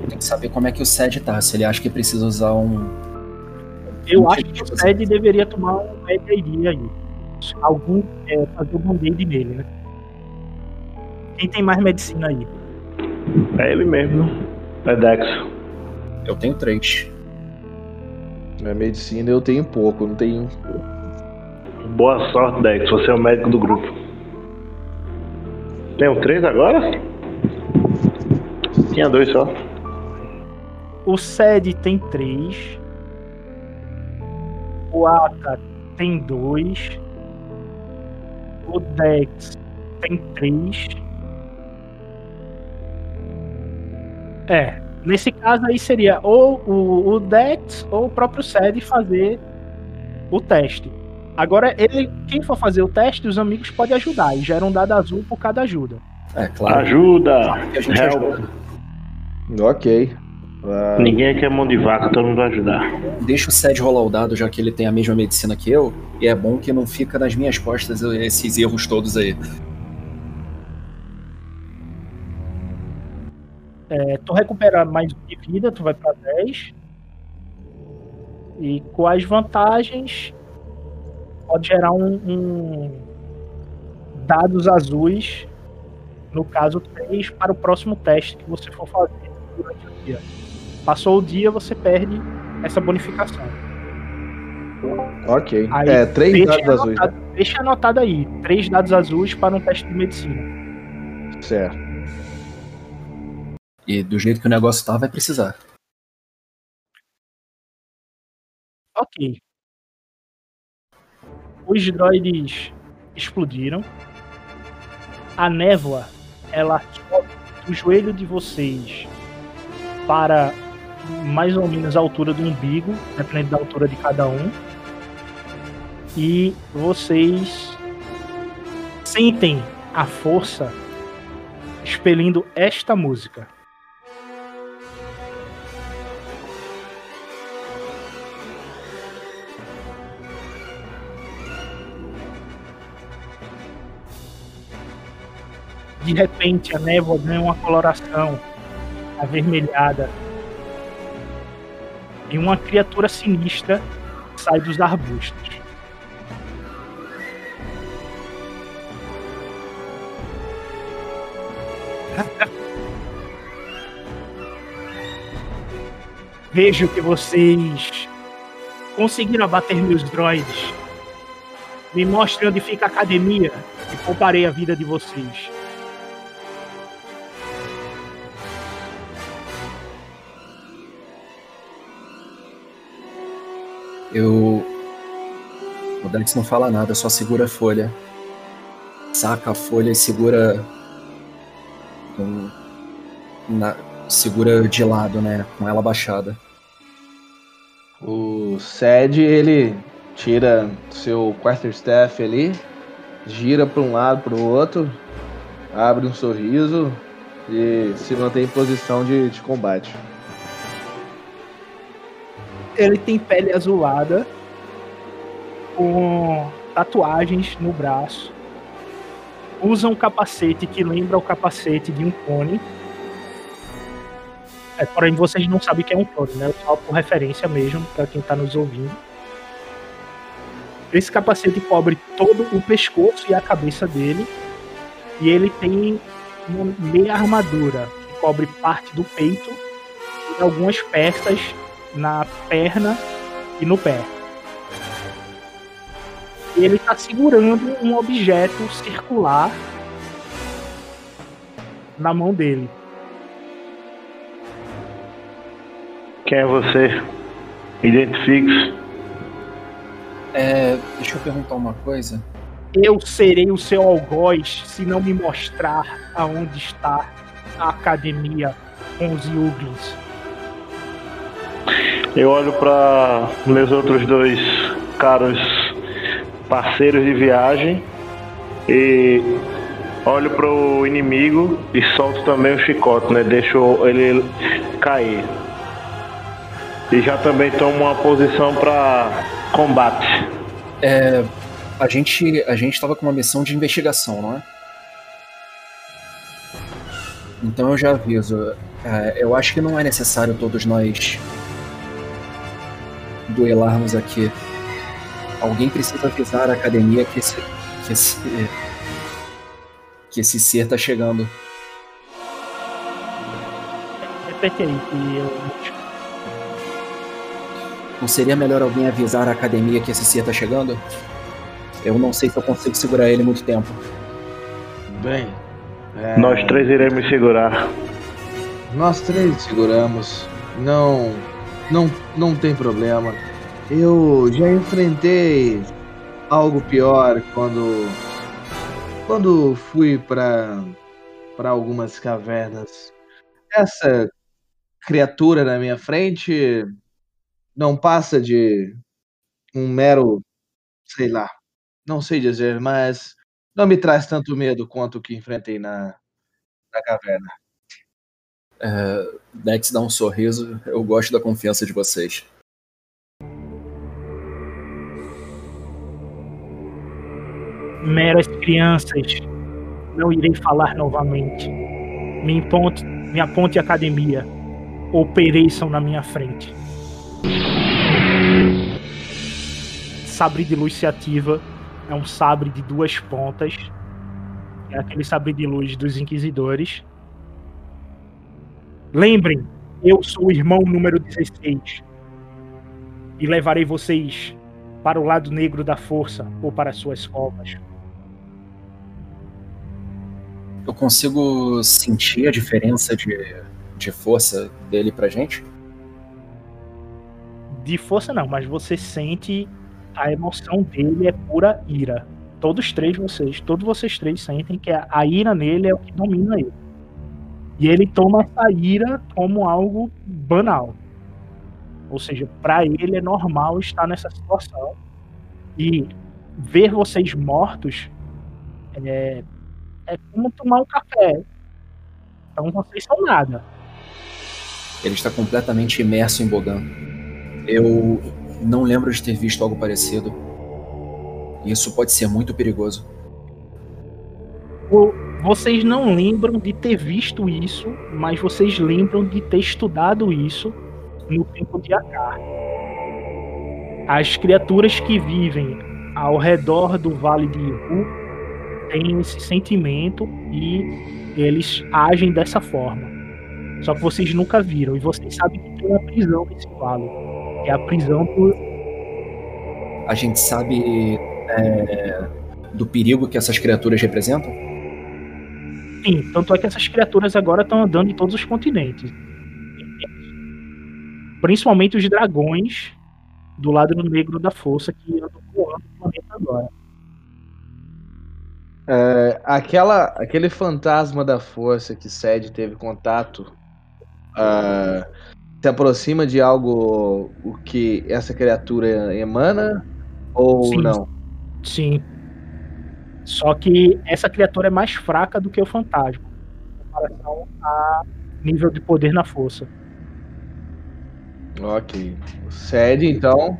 [SPEAKER 6] Tem que saber como é que o Sed tá. Se ele acha que precisa usar um.
[SPEAKER 2] Eu acho que o Sed deveria tomar um Med aí. Algum. É, fazer o band-aid nele, né? Quem tem mais medicina aí?
[SPEAKER 7] É ele mesmo. É Dex.
[SPEAKER 6] Eu tenho três.
[SPEAKER 3] Na medicina eu tenho pouco, não tenho.
[SPEAKER 7] Boa sorte, Dex. Você é o médico do grupo. Tem um três agora? Tinha dois só.
[SPEAKER 2] O SED tem três. O ATA tem dois. O Dex tem três. É, nesse caso aí seria ou o, o Dex ou o próprio SED fazer o teste. Agora, ele, quem for fazer o teste, os amigos podem ajudar e gera um dado azul por cada ajuda.
[SPEAKER 6] É, claro.
[SPEAKER 7] Ajuda!
[SPEAKER 6] que a gente
[SPEAKER 7] Help!
[SPEAKER 6] ajuda.
[SPEAKER 3] Ok. Ah,
[SPEAKER 7] Ninguém aqui é mão de vaca, todo mundo vai ajudar.
[SPEAKER 6] Deixa o Sed rolar o dado, já que ele tem a mesma medicina que eu, e é bom que não fica nas minhas costas esses erros todos aí.
[SPEAKER 2] É, tu recupera mais um de vida, tu vai pra 10. E com as vantagens, pode gerar um, um dados azuis, no caso 3, para o próximo teste que você for fazer durante o dia. Passou o dia, você perde essa bonificação.
[SPEAKER 3] ok.
[SPEAKER 2] Aí,
[SPEAKER 3] é, três dados azuis.
[SPEAKER 2] anotado, Deixa anotado aí, três dados azuis para um teste de medicina.
[SPEAKER 3] né? Certo.
[SPEAKER 6] E do jeito que o negócio tá, vai precisar.
[SPEAKER 2] Ok. Os droids explodiram. A névoa, ela sobe do joelho de vocês para mais ou menos a altura do umbigo, dependendo da altura de cada um. E vocês sentem a força expelindo esta música. De repente, a névoa ganha uma coloração avermelhada. E uma criatura sinistra sai dos arbustos. Vejo que vocês conseguiram abater meus droids. Me mostrem onde fica a academia e pouparei a vida de vocês.
[SPEAKER 6] Eu. O Dex não fala nada, só segura a folha. Saca a folha e segura. com- na- segura de lado, né? Com ela baixada.
[SPEAKER 3] O Sed, ele tira seu quarterstaff ali, gira para um lado para o outro, abre um sorriso e se mantém em posição de, de combate.
[SPEAKER 2] Ele tem pele azulada, com tatuagens no braço. Usa um capacete que lembra o capacete de um clone. É, porém, vocês não sabem que é um clone, né? Só por referência mesmo, para quem tá nos ouvindo. Esse capacete cobre todo o pescoço e a cabeça dele. E ele tem uma meia armadura que cobre parte do peito e algumas peças na perna e no pé. E ele está segurando um objeto circular na mão dele.
[SPEAKER 7] Quem é você? Identifique-se.
[SPEAKER 6] É. Deixa eu perguntar uma coisa.
[SPEAKER 2] Eu serei o seu algoz se não me mostrar aonde está a academia com os Yuglins.
[SPEAKER 7] Eu olho para meus outros dois caros parceiros de viagem e olho pro inimigo e solto também o chicote, né? Deixo ele cair. E já também tomo uma posição para combate.
[SPEAKER 6] É. A gente. A gente tava com uma missão de investigação, não é? Então eu já aviso. é, eu acho que não é necessário todos nós duelarmos aqui. Alguém precisa avisar a academia que esse. que esse. que esse ser tá chegando.
[SPEAKER 2] Repete aí que eu.
[SPEAKER 6] Não seria melhor alguém avisar a academia que esse ser tá chegando? Eu não sei se eu consigo segurar ele muito tempo.
[SPEAKER 3] Bem, é,
[SPEAKER 7] Nós três iremos segurar.
[SPEAKER 3] nós três seguramos. Não, não, não tem problema. Eu já enfrentei algo pior quando quando fui para para algumas cavernas. Essa criatura na minha frente não passa de um mero, sei lá, não sei dizer, mas não me traz tanto medo quanto o que enfrentei na da caverna.
[SPEAKER 6] É, Dex dá um sorriso. Eu gosto da confiança de vocês.
[SPEAKER 2] Meras crianças, não irei falar novamente. Me aponte, me aponte academia, ou pereçam na minha frente. Sabre de luz se ativa. É um sabre de duas pontas. É aquele sabre de luz dos inquisidores. Lembrem, eu sou o irmão número 16. E levarei vocês para o lado negro da força ou para suas covas.
[SPEAKER 6] Eu consigo sentir a diferença de, de força dele pra gente?
[SPEAKER 2] De força não, mas você sente a emoção dele é pura ira. Todos três vocês, todos vocês três sentem que a, a ira nele é o que domina ele. E ele toma essa ira como algo banal. Ou seja, para ele é normal estar nessa situação. E ver vocês mortos é, é como tomar um café. Então vocês são nada.
[SPEAKER 6] Ele está completamente imerso em Bogan. Eu não lembro de ter visto algo parecido. Isso pode ser muito perigoso.
[SPEAKER 2] O- Vocês não lembram de ter visto isso, mas vocês lembram de ter estudado isso no tempo de Akar. As criaturas que vivem ao redor do Vale de Iru têm esse sentimento e eles agem dessa forma. Só que vocês nunca viram e vocês sabem que tem uma prisão nesse vale. É a prisão do,
[SPEAKER 6] A gente sabe é, do perigo que essas criaturas representam?
[SPEAKER 2] Sim, tanto é que essas criaturas agora estão andando em todos os continentes. Principalmente os dragões do lado negro da força que andam voando o planeta agora.
[SPEAKER 3] É, aquela, aquele fantasma da força que Sed teve contato ah, se aproxima de algo o que essa criatura emana ou
[SPEAKER 2] Sim.
[SPEAKER 3] não?
[SPEAKER 2] Sim. Só que essa criatura é mais fraca do que o fantasma. Em comparação a nível de poder na força.
[SPEAKER 3] Ok. O Sed, então.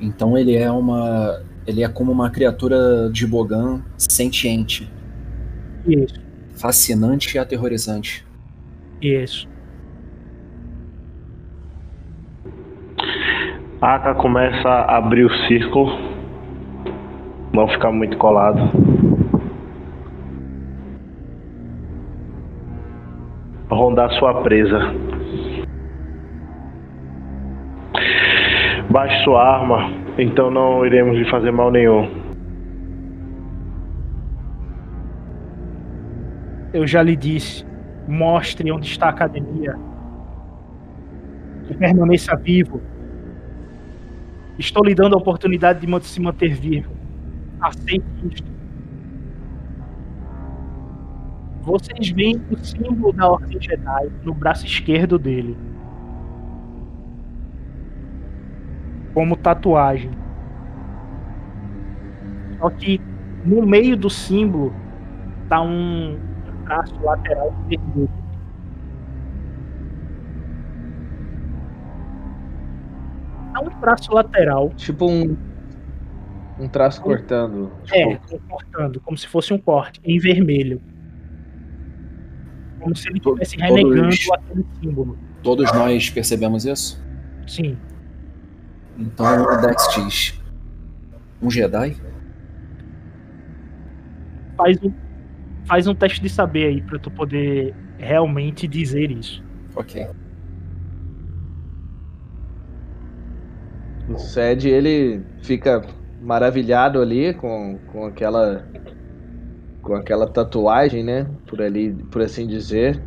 [SPEAKER 6] Então ele é uma. Ele é como uma criatura de Bogan sentiente,
[SPEAKER 2] Isso,
[SPEAKER 6] fascinante e aterrorizante.
[SPEAKER 2] isso.
[SPEAKER 7] A Aka começa a abrir o círculo. Não ficar muito colado. Rondar sua presa. Baixe sua arma, então não iremos lhe fazer mal nenhum.
[SPEAKER 2] Eu já lhe disse, mostre onde está a academia. E permaneça vivo. Estou lhe dando a oportunidade de se manter vivo. Aceite isto. Vocês veem o símbolo da Ordem Jedi no braço esquerdo dele. Como tatuagem. Só que no meio do símbolo tá um traço lateral vermelho. É um traço lateral,
[SPEAKER 3] Tipo um. Um traço cortando.
[SPEAKER 2] é,
[SPEAKER 3] Tipo,
[SPEAKER 2] cortando, como se fosse um corte, em vermelho. Como se ele estivesse renegando
[SPEAKER 6] todos-
[SPEAKER 2] aquele símbolo.
[SPEAKER 6] Todos nós percebemos isso?
[SPEAKER 2] Sim.
[SPEAKER 6] Então o Dex diz: Um Jedi?
[SPEAKER 2] Faz um, faz um teste de saber aí pra tu poder realmente dizer isso.
[SPEAKER 6] Ok.
[SPEAKER 3] O Sed, ele fica maravilhado ali com, com aquela com aquela tatuagem, né? Por ali, por assim dizer.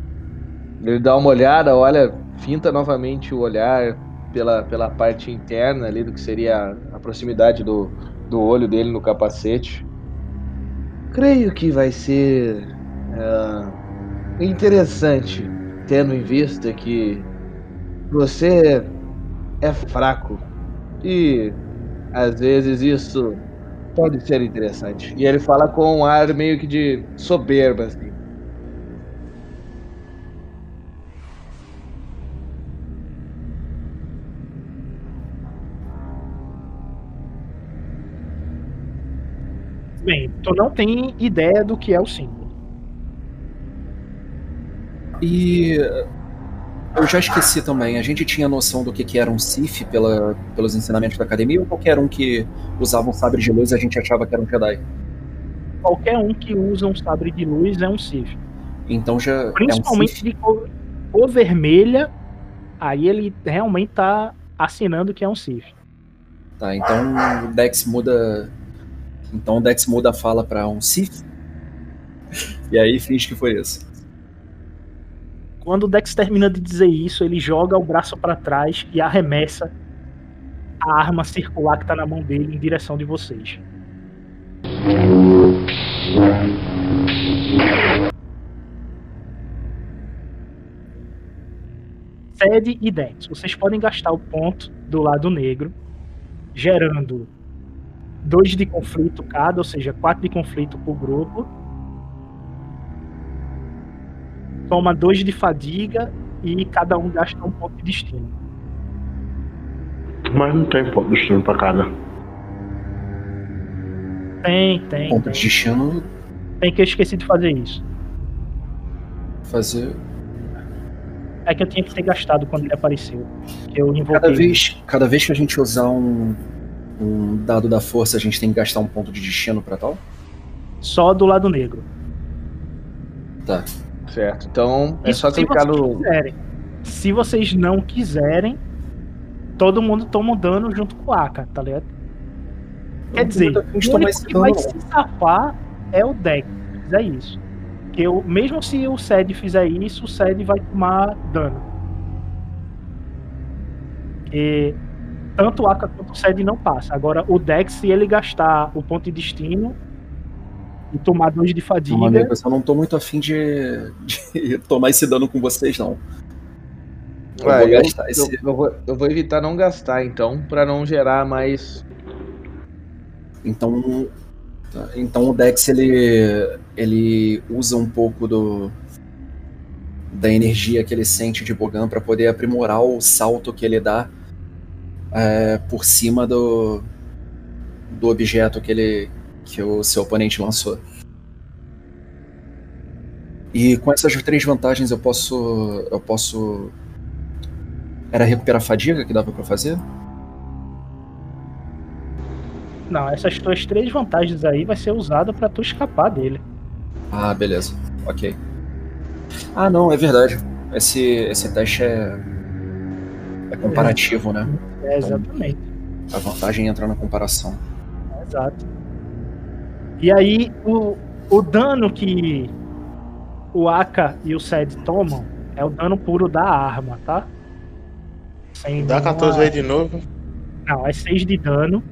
[SPEAKER 3] Ele dá uma olhada, olha, finta novamente o olhar pela, pela parte interna ali do que seria a proximidade do, do olho dele no capacete. Creio que vai ser ah, interessante, tendo em vista que você é fraco e às vezes isso pode ser interessante. E ele fala com um ar meio que de soberba, assim.
[SPEAKER 2] Bem, tu não tem ideia do que é o símbolo.
[SPEAKER 6] E eu já esqueci também, a gente tinha noção do que, que era um Sith pela, pelos ensinamentos da academia ou qualquer um que usava um sabre de luz a gente achava que era um Jedi?
[SPEAKER 2] Qualquer um que usa um sabre de luz é um Sith.
[SPEAKER 6] Então já
[SPEAKER 2] Principalmente
[SPEAKER 6] é um
[SPEAKER 2] de cor, cor vermelha, aí ele realmente tá assinando que é um Sith.
[SPEAKER 6] Tá, então o Dex muda. Então o Dex muda a fala pra um Sith. E aí finge que foi isso.
[SPEAKER 2] Quando o Dex termina de dizer isso, ele joga o braço para trás e arremessa a arma circular que tá na mão dele em direção de vocês. Sede e Dex, vocês podem gastar o ponto do lado negro, gerando dois de conflito cada, ou seja, quatro de conflito por grupo. Toma dois de fadiga e cada um gasta um ponto de destino.
[SPEAKER 7] Mas não tem ponto destino pra cada.
[SPEAKER 2] Tem, tem,
[SPEAKER 6] Ponto de
[SPEAKER 2] tem.
[SPEAKER 6] destino
[SPEAKER 2] Tem que eu esqueci de fazer isso.
[SPEAKER 6] fazer.
[SPEAKER 2] É que eu tinha que ter gastado quando ele apareceu. Que eu invoquei.
[SPEAKER 6] Cada vez, cada vez que a gente usar um, um dado da força, a gente tem que gastar um ponto de destino pra tal?
[SPEAKER 2] Só do lado negro.
[SPEAKER 6] Tá.
[SPEAKER 3] Certo. Então é
[SPEAKER 2] Isso
[SPEAKER 3] só clicar no.
[SPEAKER 2] quiserem. Se vocês não quiserem, todo mundo toma um dano junto com o Aka, tá ligado? Quer dizer, o único que vai se safar é o deck, se fizer isso. Que eu, mesmo se o Sed fizer isso, o Sed vai tomar dano. E tanto o Aka quanto o Sed não passa. Agora, o Dex, se ele gastar o ponto de destino e tomar dois de
[SPEAKER 6] Não,
[SPEAKER 2] fadiga,
[SPEAKER 6] amigo, eu só não tô muito afim de, de tomar esse dano com vocês, não. Eu
[SPEAKER 3] Ah,
[SPEAKER 6] vou
[SPEAKER 3] eu,
[SPEAKER 6] gastar esse.
[SPEAKER 3] eu- eu vou, eu vou evitar não gastar, então, pra não gerar mais.
[SPEAKER 6] Então, então o Dex ele ele usa um pouco do da energia que ele sente de Bogan para poder aprimorar o salto que ele dá é, por cima do do objeto que ele que o seu oponente lançou. E com essas três vantagens eu posso eu posso era recuperar a fadiga que dava para fazer?
[SPEAKER 2] não, essas tuas três vantagens aí vai ser usada pra tu escapar dele.
[SPEAKER 6] Ah, beleza. Ok. Ah, não, é verdade. Esse, esse teste é. É comparativo, né?
[SPEAKER 2] É, exatamente.
[SPEAKER 6] A vantagem entra na comparação.
[SPEAKER 2] Exato. E aí, o, o dano que o Aka e o Sed tomam é o dano puro da arma, tá? Sem
[SPEAKER 5] Dá
[SPEAKER 2] nenhuma-
[SPEAKER 5] 14 vezes de novo.
[SPEAKER 2] Não, é 6 de dano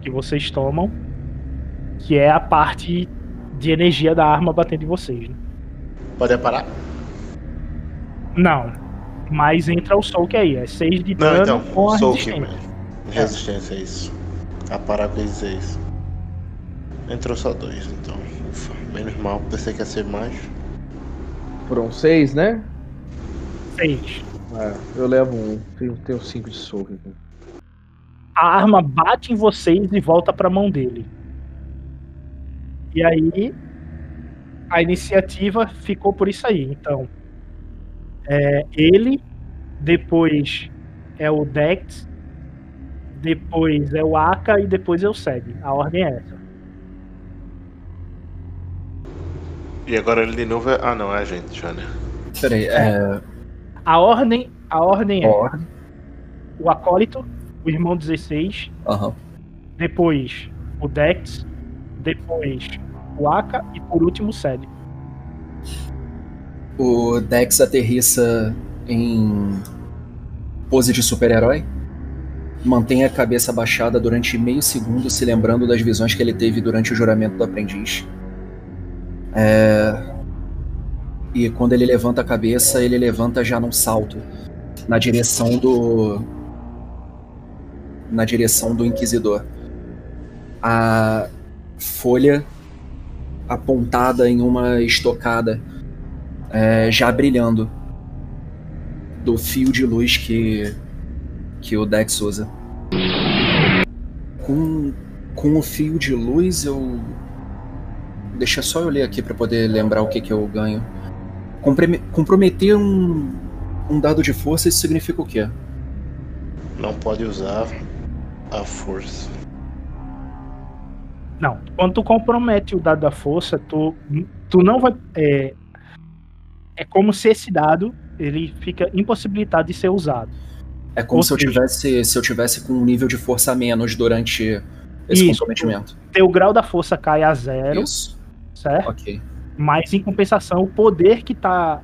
[SPEAKER 2] que vocês tomam, que é a parte de energia da arma batendo em vocês. Né?
[SPEAKER 5] Pode parar?
[SPEAKER 2] Não, mas entra o soak aí, é 6 de
[SPEAKER 5] Não,
[SPEAKER 2] dano
[SPEAKER 5] então.
[SPEAKER 2] com a
[SPEAKER 5] Soak,
[SPEAKER 2] resistência.
[SPEAKER 5] mesmo. Resistência, é isso. A é isso. Entrou só dois, então. Ufa, menos mal. Pensei que ia ser mais.
[SPEAKER 3] Foram seis, né?
[SPEAKER 2] 6.
[SPEAKER 3] Ah, eu levo um. Tenho, tenho cinco de soco aqui.
[SPEAKER 2] a arma bate em vocês e volta pra mão dele. E aí a iniciativa ficou por isso aí. Então, é ele, depois é o Dex, depois é o Aka e depois é o Sed. A ordem é essa.
[SPEAKER 5] E agora ele de novo é. Ah, não, é a gente já, né?
[SPEAKER 6] Peraí, é.
[SPEAKER 2] A ordem, a ordem é
[SPEAKER 6] Ordem.
[SPEAKER 2] o Acólito, o irmão 16,
[SPEAKER 6] Aham.
[SPEAKER 2] depois o Dex, depois o Aka e por último o Sed.
[SPEAKER 6] O Dex aterrissa em pose de super-herói. Mantém a cabeça baixada durante meio segundo, se lembrando das visões que ele teve durante o juramento do aprendiz. É, E quando ele levanta a cabeça, ele levanta já num salto na direção do. na direção do Inquisidor. A folha apontada em uma estocada é, já brilhando do fio de luz que, que o Dex usa. Com, com o fio de luz eu. Deixa só eu ler aqui para poder lembrar o que, que eu ganho. Comprome- Comprometer um, um dado de força, isso significa o quê?
[SPEAKER 5] Não pode usar a força.
[SPEAKER 2] Não. Quando tu compromete o dado da força, tu, tu não vai. É, é como se esse dado ele fica impossibilitado de ser usado.
[SPEAKER 6] É como
[SPEAKER 2] Ou
[SPEAKER 6] se eu, tivesse, se eu tivesse com um nível de força a menos durante esse
[SPEAKER 2] Isso.
[SPEAKER 6] comprometimento.
[SPEAKER 2] Teu grau da força cai a zero,
[SPEAKER 6] Isso.
[SPEAKER 2] certo?
[SPEAKER 6] Ok.
[SPEAKER 2] Mas em compensação, o poder que tá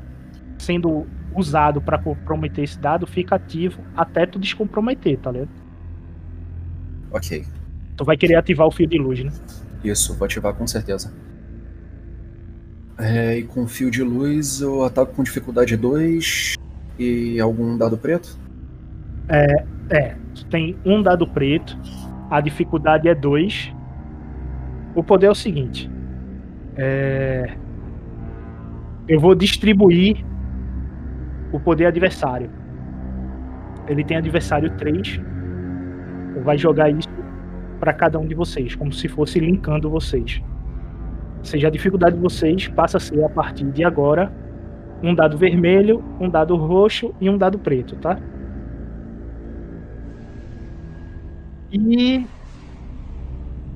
[SPEAKER 2] sendo usado para comprometer esse dado fica ativo até tu descomprometer, tá ligado?
[SPEAKER 6] Ok.
[SPEAKER 2] Tu vai querer ativar o fio de luz, né?
[SPEAKER 6] Isso, vou ativar com certeza. É, e com fio de luz eu ataco com dificuldade 2 e algum dado preto?
[SPEAKER 2] É, tu tem um dado preto, a dificuldade é 2. O poder é o seguinte. é, Eu vou distribuir o poder adversário. Ele tem adversário 3. Vai jogar isso para cada um de vocês, como se fosse linkando vocês. Ou seja, a dificuldade de vocês passa a ser a partir de agora um dado vermelho, um dado roxo e um dado preto, tá? E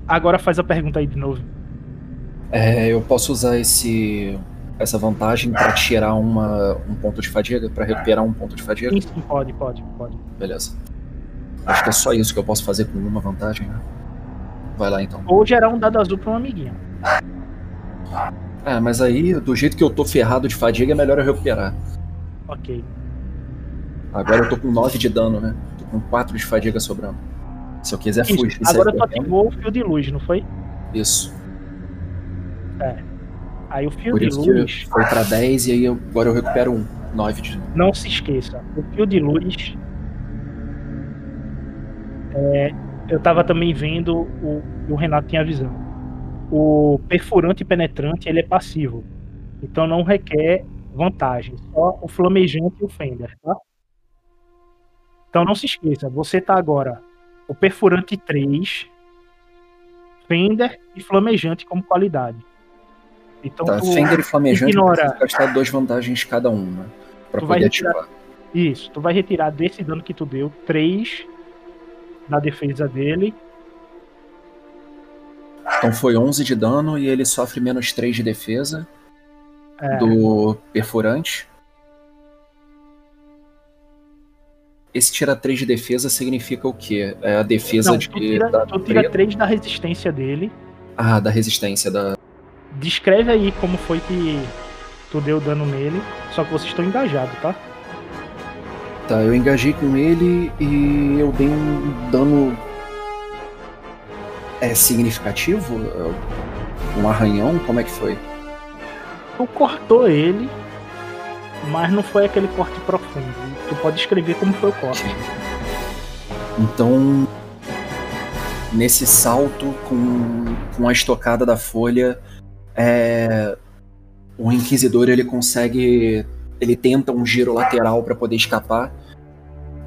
[SPEAKER 2] agora faz a pergunta aí de novo.
[SPEAKER 6] É, eu posso usar esse essa vantagem para tirar uma, um ponto de fadiga, para recuperar um ponto de fadiga?
[SPEAKER 2] Sim, sim, pode, pode, pode.
[SPEAKER 6] Beleza. Acho que é só isso que eu posso fazer com uma vantagem, né? Vai lá então.
[SPEAKER 2] Ou gerar um dado azul para um amiguinho.
[SPEAKER 6] É, mas aí, do jeito que eu tô ferrado de fadiga, é melhor eu recuperar.
[SPEAKER 2] Ok.
[SPEAKER 6] Agora eu tô com 9 de dano, né? Tô com 4 de fadiga sobrando. Se eu quiser
[SPEAKER 2] Isso.
[SPEAKER 6] fugir
[SPEAKER 2] Agora tu
[SPEAKER 6] correndo,
[SPEAKER 2] ativou o fio de luz, não foi?
[SPEAKER 6] Isso.
[SPEAKER 2] Aí o fio
[SPEAKER 6] Por
[SPEAKER 2] de luz,
[SPEAKER 6] foi pra 10 e aí eu- agora eu recupero um. 9 de
[SPEAKER 2] não se esqueça, o fio de luz. é, eu tava também vendo o, o Renato tinha visão. O perfurante e penetrante ele é passivo. Então não requer vantagem. Só o flamejante e o fender, tá? Então não se esqueça, você tá agora o perfurante 3, fender e flamejante como qualidade. Então
[SPEAKER 6] Tá, Fender e Flamejante
[SPEAKER 2] ignora.
[SPEAKER 6] gastar duas vantagens cada um, né? Pra
[SPEAKER 2] Tu vai
[SPEAKER 6] poder
[SPEAKER 2] retirar-
[SPEAKER 6] ativar.
[SPEAKER 2] Isso, tu vai retirar desse dano que tu deu 3 na defesa dele.
[SPEAKER 6] Então foi 11 de dano e ele sofre menos 3 de defesa
[SPEAKER 2] É,
[SPEAKER 6] do perfurante. Esse tira 3 de defesa significa o quê? É a defesa
[SPEAKER 2] não,
[SPEAKER 6] de.
[SPEAKER 2] tu tira,
[SPEAKER 6] da,
[SPEAKER 2] tu tira 3 da resistência dele.
[SPEAKER 6] Ah, da resistência da.
[SPEAKER 2] Descreve aí como foi que tu deu dano nele. Só que vocês estão engajados, tá?
[SPEAKER 6] Tá, eu engajei com ele e eu dei um dano. É significativo? É Um arranhão? Como é que foi?
[SPEAKER 2] Tu cortou ele, mas não foi aquele corte profundo. Tu pode descrever como foi o corte.
[SPEAKER 6] Então, nesse salto com, com a estocada da folha, é, o inquisidor ele consegue, ele tenta um giro lateral para poder escapar,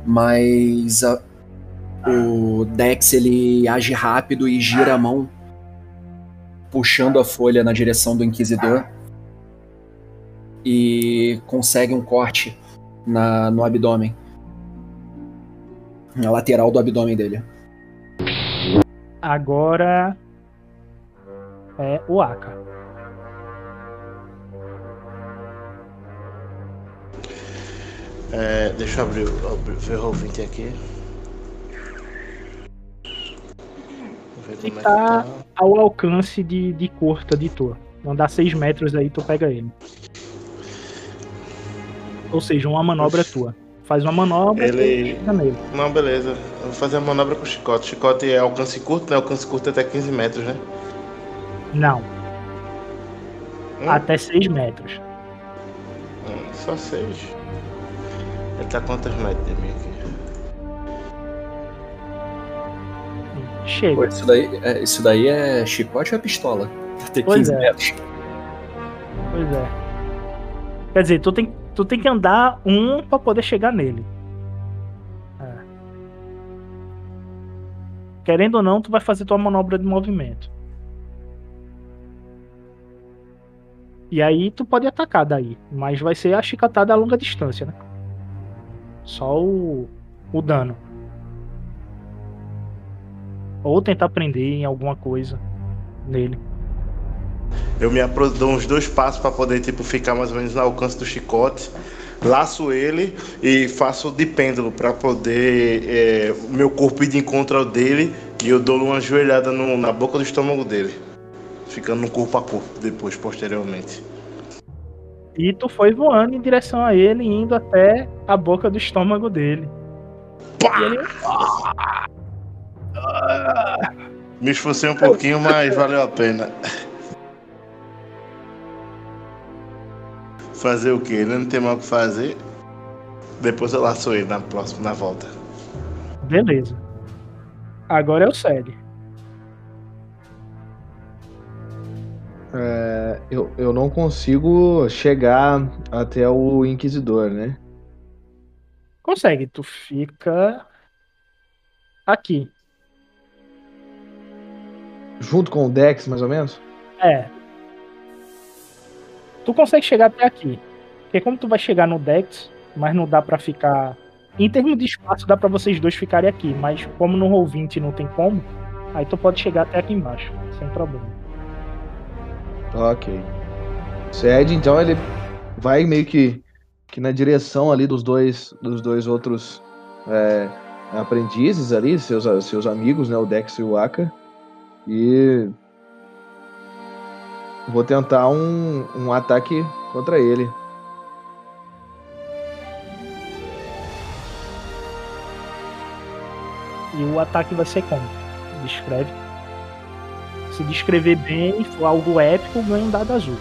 [SPEAKER 6] mas a- o Dex ele age rápido e gira a mão, puxando a folha na direção do inquisidor e consegue um corte na, no abdômen na lateral do abdômen dele.
[SPEAKER 2] Agora é o Aka.
[SPEAKER 5] É, deixa eu abrir, o- abrir ver o 20 aqui.
[SPEAKER 2] E
[SPEAKER 5] como é
[SPEAKER 2] tá-
[SPEAKER 5] tá.
[SPEAKER 2] Ao alcance de, de curta de tu. Andar 6 metros aí, tu pega ele. Ou seja, uma manobra tua. Faz uma manobra
[SPEAKER 5] Ele-
[SPEAKER 2] e chega nele.
[SPEAKER 5] Não, beleza. Eu vou fazer a manobra com o chicote. Chicote é alcance curto, né? Alcance curto até 15 metros, né?
[SPEAKER 2] Não,
[SPEAKER 5] Hum,
[SPEAKER 2] até 6 metros.
[SPEAKER 5] hum, só 6. Ele tá quantos metros de mim aqui?
[SPEAKER 2] Chega.
[SPEAKER 6] Pô, isso, daí, é, isso daí é chicote ou é pistola? Tem
[SPEAKER 2] Pois
[SPEAKER 6] 15
[SPEAKER 2] é.
[SPEAKER 6] metros.
[SPEAKER 2] Pois é. Quer dizer, tu tem, tu tem que andar um pra poder chegar nele. É. querendo ou não, tu vai fazer tua manobra de movimento. E aí tu pode atacar daí, mas vai ser a chicotada a longa distância, né? Só o, o dano. Ou tentar prender em alguma coisa nele.
[SPEAKER 5] Eu me dou uns dois passos para poder tipo ficar mais ou menos no alcance do chicote. Laço ele e faço de pêndulo para poder é, meu corpo ir de encontro ao dele e eu dou uma joelhada no, na boca do estômago dele, ficando no corpo a corpo depois, posteriormente.
[SPEAKER 2] E tu foi voando em direção a ele, indo até a boca do estômago dele.
[SPEAKER 5] Pá! Ele... Me esforcei um pouquinho, mas valeu a pena. Fazer o quê? Não tem mal o que fazer. Depois eu laço ele na próxima, na volta.
[SPEAKER 2] Beleza. Agora é o Sede.
[SPEAKER 3] É, eu, eu não consigo chegar até o Inquisidor, né?
[SPEAKER 2] Consegue, tu fica aqui.
[SPEAKER 3] Junto com o Dex, mais ou menos?
[SPEAKER 2] É. Tu consegue chegar até aqui. Porque como tu vai chegar no Dex, mas não dá para ficar. Em termos de espaço, dá para vocês dois ficarem aqui. Mas como no Roll20 não tem como, aí tu pode chegar até aqui embaixo, sem problema.
[SPEAKER 3] Ok. Cede, então ele vai meio que, que na direção ali dos dois, dos dois outros é, aprendizes ali, seus, seus amigos, né, o Dex e o Aka. E vou tentar um, um ataque contra ele.
[SPEAKER 2] E o ataque vai ser como? Descreve. Se descrever bem, for algo épico, ganha um dado azul.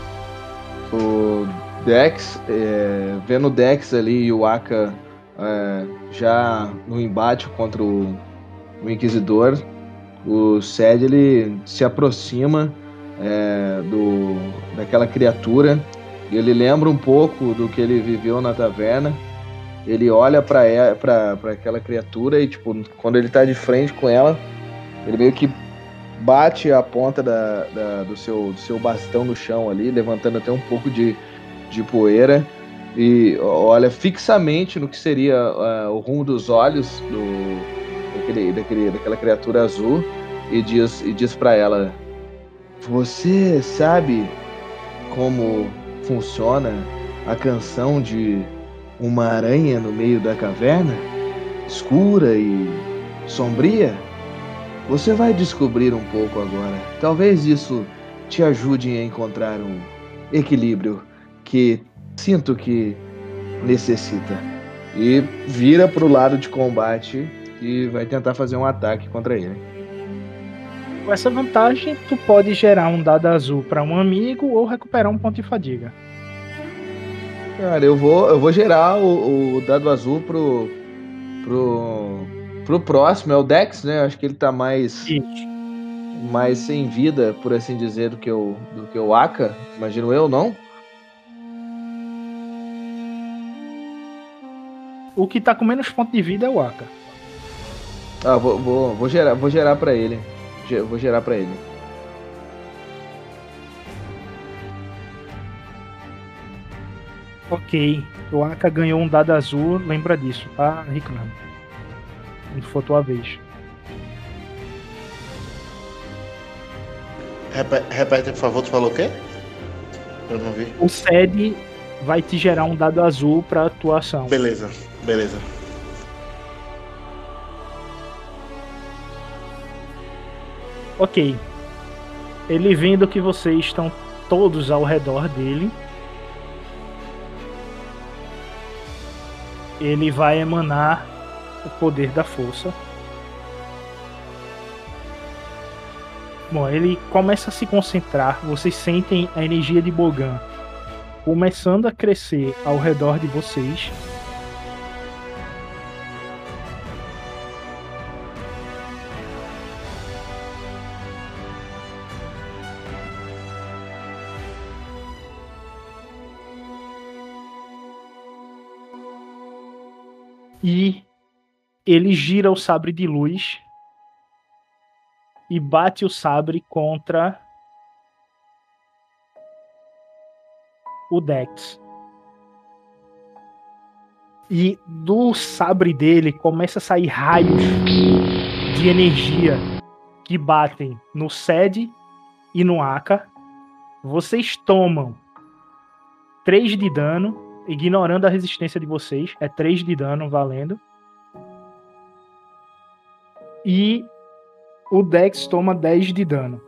[SPEAKER 3] O Dex, é, vendo o Dex ali e o Aka é, já no embate contra o, o Inquisidor, o Sed ele se aproxima é, do, daquela criatura. Ele lembra um pouco do que ele viveu na taverna. Ele olha para aquela criatura e, tipo, quando ele tá de frente com ela, ele meio que bate a ponta da, da, do, seu, do seu bastão no chão ali, levantando até um pouco de, de poeira. E olha fixamente no que seria uh, o rumo dos olhos do, daquele, daquele, daquela criatura azul e diz, e diz para ela: Você sabe como funciona a canção de uma aranha no meio da caverna? Escura e sombria? Você vai descobrir um pouco agora. Talvez isso te ajude a encontrar um equilíbrio que sinto que necessita. E vira pro lado de combate e vai tentar fazer um ataque contra ele.
[SPEAKER 2] Com essa vantagem, tu pode gerar um dado azul para um amigo ou recuperar um ponto de fadiga.
[SPEAKER 3] Cara, eu vou, eu vou gerar o, o dado azul pro, pro, pro próximo, é o Dex, né? Acho que ele tá mais. Isso. Mais sem vida, por assim dizer, do que o, do que o Aka, imagino eu, não?
[SPEAKER 2] O que tá com menos ponto de vida é o Aka.
[SPEAKER 3] Ah, vou, vou, vou gerar, vou gerar para ele. Vou gerar para ele.
[SPEAKER 2] Ok. O Aka ganhou um dado azul, lembra disso, tá, Ricardo? Quando for tua vez.
[SPEAKER 5] Repete, repete, por favor, tu falou o quê? Eu não vi.
[SPEAKER 2] O SED vai te gerar um dado azul pra atuação.
[SPEAKER 5] Beleza, beleza.
[SPEAKER 2] Ok. Ele vendo que vocês estão todos ao redor dele. Ele vai emanar o poder da força. Bom, ele começa a se concentrar. Vocês sentem a energia de Bogan começando a crescer ao redor de vocês. E ele gira o sabre de luz e bate o sabre contra o Dex. E do sabre dele começa a sair raios de energia que batem no Sed e no Aka. Vocês tomam 3 de dano, ignorando a resistência de vocês. É 3 de dano valendo. E o Dex toma 10 de dano.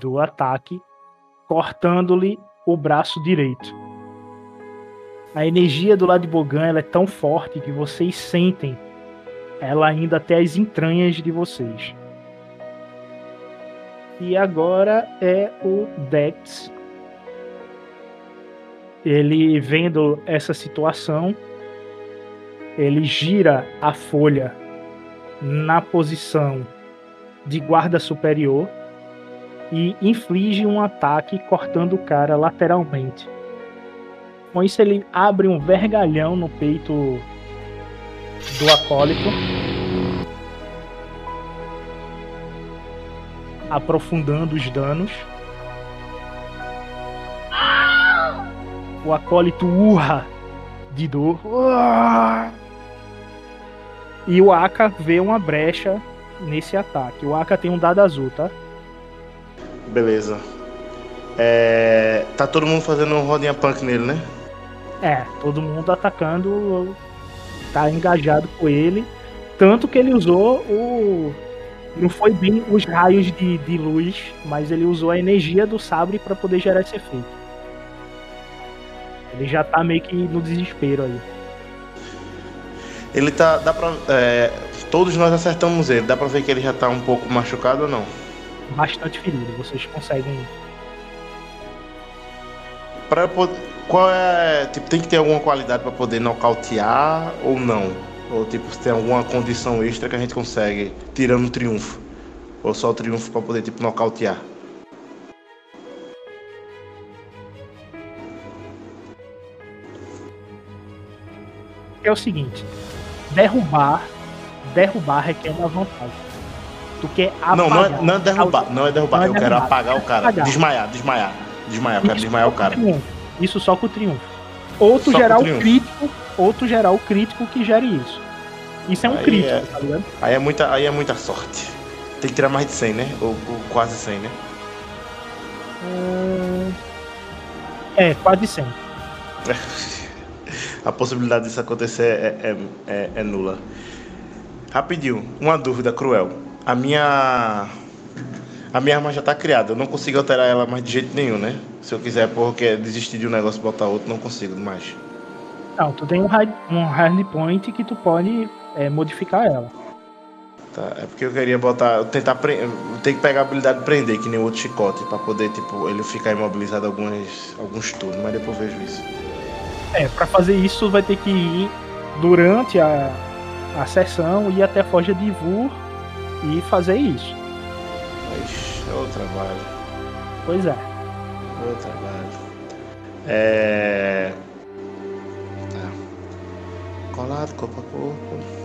[SPEAKER 2] Do ataque, cortando-lhe o braço direito. A energia do lado de Bogan é tão forte que vocês sentem ela ainda até as entranhas de vocês. E agora é o Dex. Ele vendo essa situação, ele gira a folha na posição de guarda superior e inflige um ataque cortando o cara lateralmente. Com isso ele abre um vergalhão no peito do acólito, aprofundando os danos. O acólito urra de dor. E o Aka vê uma brecha nesse ataque. O Aka tem um dado azul, tá?
[SPEAKER 5] Beleza. É... Tá todo mundo fazendo um rodinha punk nele, né?
[SPEAKER 2] É, todo mundo atacando, tá engajado com ele. Tanto que ele usou o. Não foi bem os raios de, de luz, mas ele usou a energia do sabre para poder gerar esse efeito. Ele já tá meio que no desespero aí.
[SPEAKER 5] Ele tá. Dá pra. É... Todos nós acertamos ele. Dá pra ver que ele já tá um pouco machucado ou não?
[SPEAKER 2] Bastante ferido. Vocês conseguem.
[SPEAKER 5] Pra poder qual é. Tipo, tem que ter alguma qualidade para poder nocautear ou não? Ou tipo, se tem alguma condição extra que a gente consegue tirando o triunfo? Ou só o triunfo para poder tipo nocautear?
[SPEAKER 2] É o seguinte, derrubar, derrubar requer uma vantagem. Tu quer apagar.
[SPEAKER 5] Não, não é, não é derrubar, não é derrubar. Não é eu derrubar. quero apagar o cara. Apagar. Desmaiar, desmaiar. Desmaiar, eu quero desmaiar o cara.
[SPEAKER 2] Isso só com o triunfo. Ou tu gerar o crítico, ou tu gerar o crítico que gere isso. Isso é um aí crítico, é... tá ligado?
[SPEAKER 5] Aí é, muita, aí é muita sorte. Tem que tirar mais de 100, né? Ou, ou quase 100, né?
[SPEAKER 2] É, quase 100.
[SPEAKER 5] A possibilidade disso acontecer é, é, é, é nula. Rapidinho, uma dúvida cruel. A minha a minha arma já tá criada, eu não consigo alterar ela mais de jeito nenhum, né? Se eu quiser porque desistir de um negócio e botar outro, não consigo mais.
[SPEAKER 2] Não, tu tem um hard, um hard point que tu pode é, modificar ela.
[SPEAKER 5] Tá, é porque eu queria botar, tentar tem que pegar a habilidade de prender, que nem o outro chicote, para poder, tipo, ele ficar imobilizado alguns, alguns turnos, mas depois eu vejo isso.
[SPEAKER 2] É, para fazer isso vai ter que ir durante a, a sessão, ir até a Forja de Vur e fazer isso.
[SPEAKER 5] Ixi, é o trabalho.
[SPEAKER 2] Pois é.
[SPEAKER 5] É o trabalho. É. Tá. Colado, corpo a corpo.